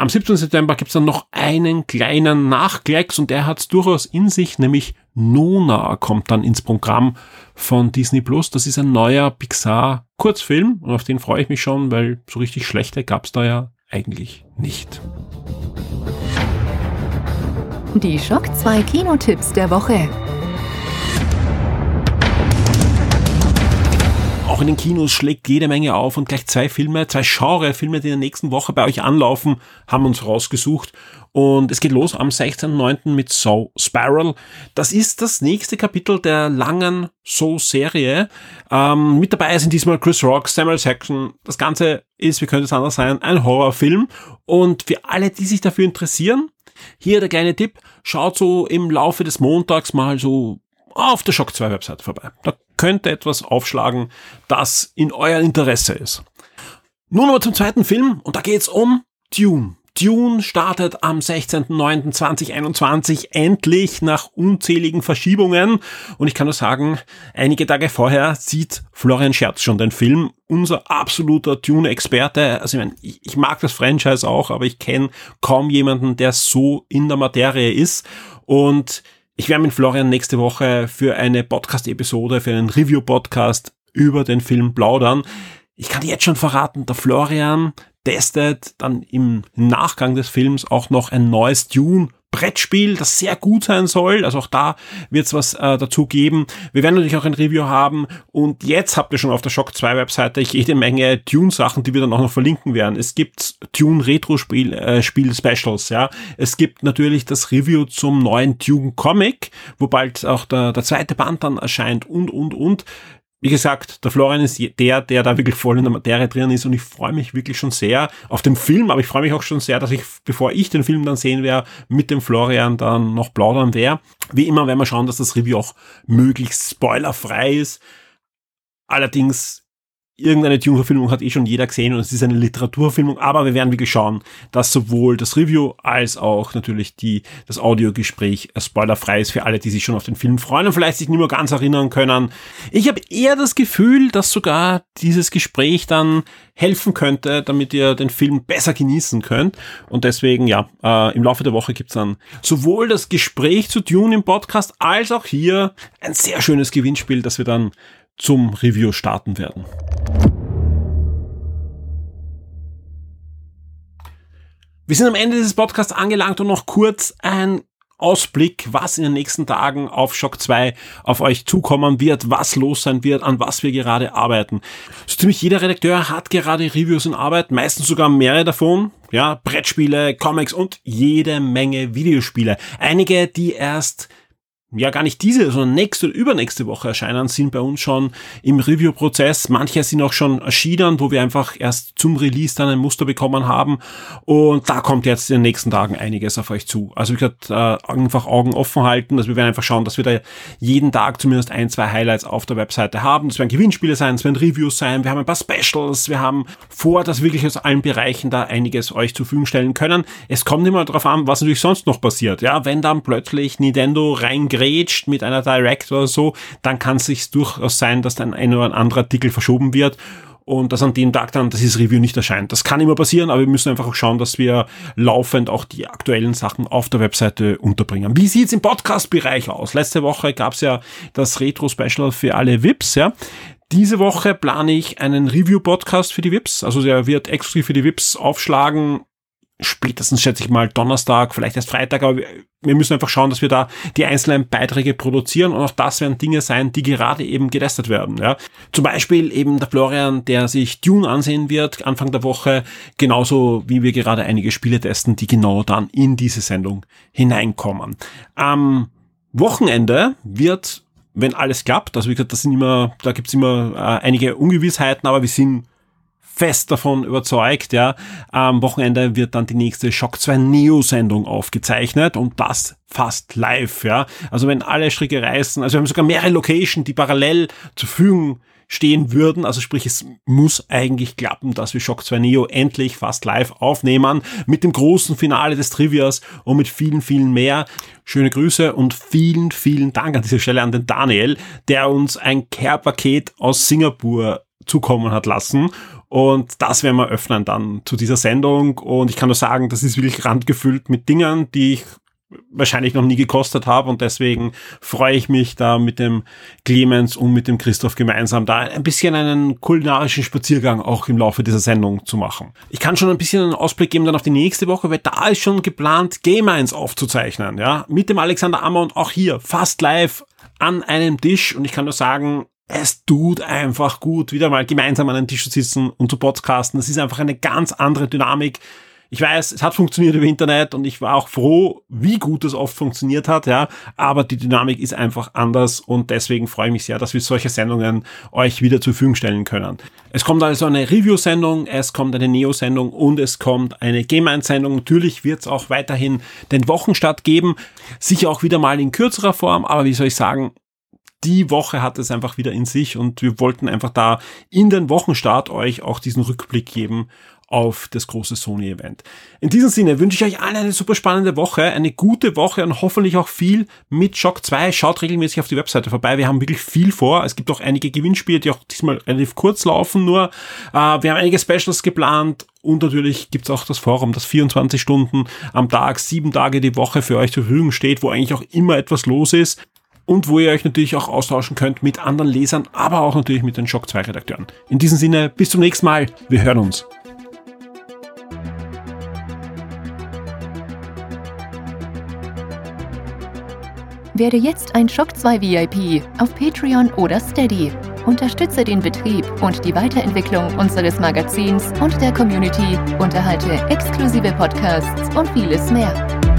A: Am 17. September gibt's dann noch einen kleinen Nachklecks und der hat's durchaus in sich, nämlich Nona kommt dann ins Programm von Disney Plus. Das ist ein neuer Pixar Kurzfilm und auf den freue ich mich schon, weil so richtig schlechte gab's da ja eigentlich nicht.
B: Die Schock 2 Kinotipps der Woche.
A: Auch in den Kinos schlägt jede Menge auf und gleich zwei Filme, zwei Genre-Filme, die in der nächsten Woche bei euch anlaufen, haben uns rausgesucht. Und es geht los am 16.09. mit Soul Spiral. Das ist das nächste Kapitel der langen Soul-Serie. Ähm, mit dabei sind diesmal Chris Rock, Samuel Jackson. Das Ganze ist, wie könnte es anders sein, ein Horrorfilm. Und für alle, die sich dafür interessieren, hier der kleine Tipp, schaut so im Laufe des Montags mal so auf der Shock 2 Webseite vorbei. Da könnte etwas aufschlagen, das in euer Interesse ist. Nun aber zum zweiten Film und da geht's um Dune. Dune startet am 16.09.2021 endlich nach unzähligen Verschiebungen. Und ich kann nur sagen, einige Tage vorher sieht Florian Scherz schon den Film. Unser absoluter Dune-Experte. Also ich, meine, ich, ich mag das Franchise auch, aber ich kenne kaum jemanden, der so in der Materie ist. Und ich werde mit Florian nächste Woche für eine Podcast-Episode, für einen Review-Podcast über den Film plaudern. Ich kann jetzt schon verraten, der Florian testet dann im Nachgang des Films auch noch ein neues Dune Brettspiel, das sehr gut sein soll. Also auch da wird es was äh, dazu geben. Wir werden natürlich auch ein Review haben. Und jetzt habt ihr schon auf der Shock 2 Webseite jede Menge Tune-Sachen, die wir dann auch noch verlinken werden. Es gibt Tune Retro-Spiel äh, Spiel Specials, ja. Es gibt natürlich das Review zum neuen Tune Comic, wo bald auch der, der zweite Band dann erscheint und, und, und wie gesagt, der Florian ist der, der da wirklich voll in der Materie drin ist und ich freue mich wirklich schon sehr auf den Film, aber ich freue mich auch schon sehr, dass ich, bevor ich den Film dann sehen werde, mit dem Florian dann noch plaudern werde. Wie immer werden wir schauen, dass das Review auch möglichst spoilerfrei ist. Allerdings irgendeine Dune-Verfilmung hat eh schon jeder gesehen und es ist eine Literaturfilmung, aber wir werden wirklich schauen, dass sowohl das Review als auch natürlich die, das Audiogespräch spoilerfrei ist für alle, die sich schon auf den Film freuen und vielleicht sich nicht mehr ganz erinnern können. Ich habe eher das Gefühl, dass sogar dieses Gespräch dann helfen könnte, damit ihr den Film besser genießen könnt. Und deswegen, ja, äh, im Laufe der Woche gibt's dann sowohl das Gespräch zu Dune im Podcast als auch hier ein sehr schönes Gewinnspiel, das wir dann zum Review starten werden. Wir sind am Ende dieses Podcasts angelangt und noch kurz ein Ausblick, was in den nächsten Tagen auf Shock 2 auf euch zukommen wird, was los sein wird, an was wir gerade arbeiten. So ziemlich jeder Redakteur hat gerade Reviews in Arbeit, meistens sogar mehrere davon. Ja, Brettspiele, Comics und jede Menge Videospiele. Einige, die erst ja gar nicht diese, sondern nächste oder übernächste Woche erscheinen, sind bei uns schon im Review-Prozess. Manche sind auch schon erschienen, wo wir einfach erst zum Release dann ein Muster bekommen haben. Und da kommt jetzt in den nächsten Tagen einiges auf euch zu. Also ich werde äh, einfach Augen offen halten. Also wir werden einfach schauen, dass wir da jeden Tag zumindest ein, zwei Highlights auf der Webseite haben. Das werden Gewinnspiele sein, es werden Reviews sein, wir haben ein paar Specials, wir haben vor, dass wirklich aus allen Bereichen da einiges euch zur Verfügung stellen können. Es kommt immer darauf an, was natürlich sonst noch passiert. Ja, wenn dann plötzlich Nintendo reingeht grätscht mit einer Direct oder so, dann kann es sich durchaus sein, dass dann ein oder ein anderer Artikel verschoben wird und dass an dem Tag dann dieses Review nicht erscheint. Das kann immer passieren, aber wir müssen einfach auch schauen, dass wir laufend auch die aktuellen Sachen auf der Webseite unterbringen. Wie sieht's im Podcast-Bereich aus? Letzte Woche gab's ja das Retro-Special für alle VIPs, ja. Diese Woche plane ich einen Review-Podcast für die VIPs. Also der wird exklusiv für die VIPs aufschlagen spätestens schätze ich mal Donnerstag, vielleicht erst Freitag, aber wir müssen einfach schauen, dass wir da die einzelnen Beiträge produzieren und auch das werden Dinge sein, die gerade eben getestet werden. Ja. Zum Beispiel eben der Florian, der sich Dune ansehen wird Anfang der Woche, genauso wie wir gerade einige Spiele testen, die genau dann in diese Sendung hineinkommen. Am Wochenende wird, wenn alles klappt, also wie gesagt, das sind immer, da gibt's immer äh, einige Ungewissheiten, aber wir sind fest davon überzeugt, ja. Am Wochenende wird dann die nächste Shock 2 Neo-Sendung aufgezeichnet und das fast live, ja. Also wenn alle Stricke reißen, also wir haben sogar mehrere Locations, die parallel zur Verfügung stehen würden. Also sprich, es muss eigentlich klappen, dass wir Shock 2 Neo endlich fast live aufnehmen mit dem großen Finale des Trivias und mit vielen, vielen mehr. Schöne Grüße und vielen, vielen Dank an dieser Stelle an den Daniel, der uns ein Care-Paket aus Singapur zukommen hat lassen. Und das werden wir öffnen dann zu dieser Sendung. Und ich kann nur sagen, das ist wirklich randgefüllt mit Dingen, die ich wahrscheinlich noch nie gekostet habe und deswegen freue ich mich da mit dem Clemens und mit dem Christoph gemeinsam da ein bisschen einen kulinarischen Spaziergang auch im Laufe dieser Sendung zu machen. Ich kann schon ein bisschen einen Ausblick geben dann auf die nächste Woche, weil da ist schon geplant Game 1 aufzuzeichnen, ja, mit dem Alexander Ammer und auch hier fast live an einem Tisch und ich kann nur sagen, es tut einfach gut, wieder mal gemeinsam an einem Tisch zu sitzen und zu podcasten. Es ist einfach eine ganz andere Dynamik ich weiß, es hat funktioniert über Internet und ich war auch froh, wie gut es oft funktioniert hat, ja. Aber die Dynamik ist einfach anders und deswegen freue ich mich sehr, dass wir solche Sendungen euch wieder zur Verfügung stellen können. Es kommt also eine Review-Sendung, es kommt eine Neo-Sendung und es kommt eine Game 1-Sendung. Natürlich wird es auch weiterhin den Wochenstart geben. Sicher auch wieder mal in kürzerer Form, aber wie soll ich sagen, die Woche hat es einfach wieder in sich und wir wollten einfach da in den Wochenstart euch auch diesen Rückblick geben auf das große Sony-Event. In diesem Sinne wünsche ich euch allen eine super spannende Woche, eine gute Woche und hoffentlich auch viel mit Shock 2. Schaut regelmäßig auf die Webseite vorbei. Wir haben wirklich viel vor. Es gibt auch einige Gewinnspiele, die auch diesmal relativ kurz laufen nur. Äh, wir haben einige Specials geplant und natürlich gibt's auch das Forum, das 24 Stunden am Tag, sieben Tage die Woche für euch zur Verfügung steht, wo eigentlich auch immer etwas los ist und wo ihr euch natürlich auch austauschen könnt mit anderen Lesern, aber auch natürlich mit den Shock 2 Redakteuren. In diesem Sinne, bis zum nächsten Mal. Wir hören uns.
B: Werde jetzt ein Shock 2 VIP auf Patreon oder Steady. Unterstütze den Betrieb und die Weiterentwicklung unseres Magazins und der Community, unterhalte exklusive Podcasts und vieles mehr.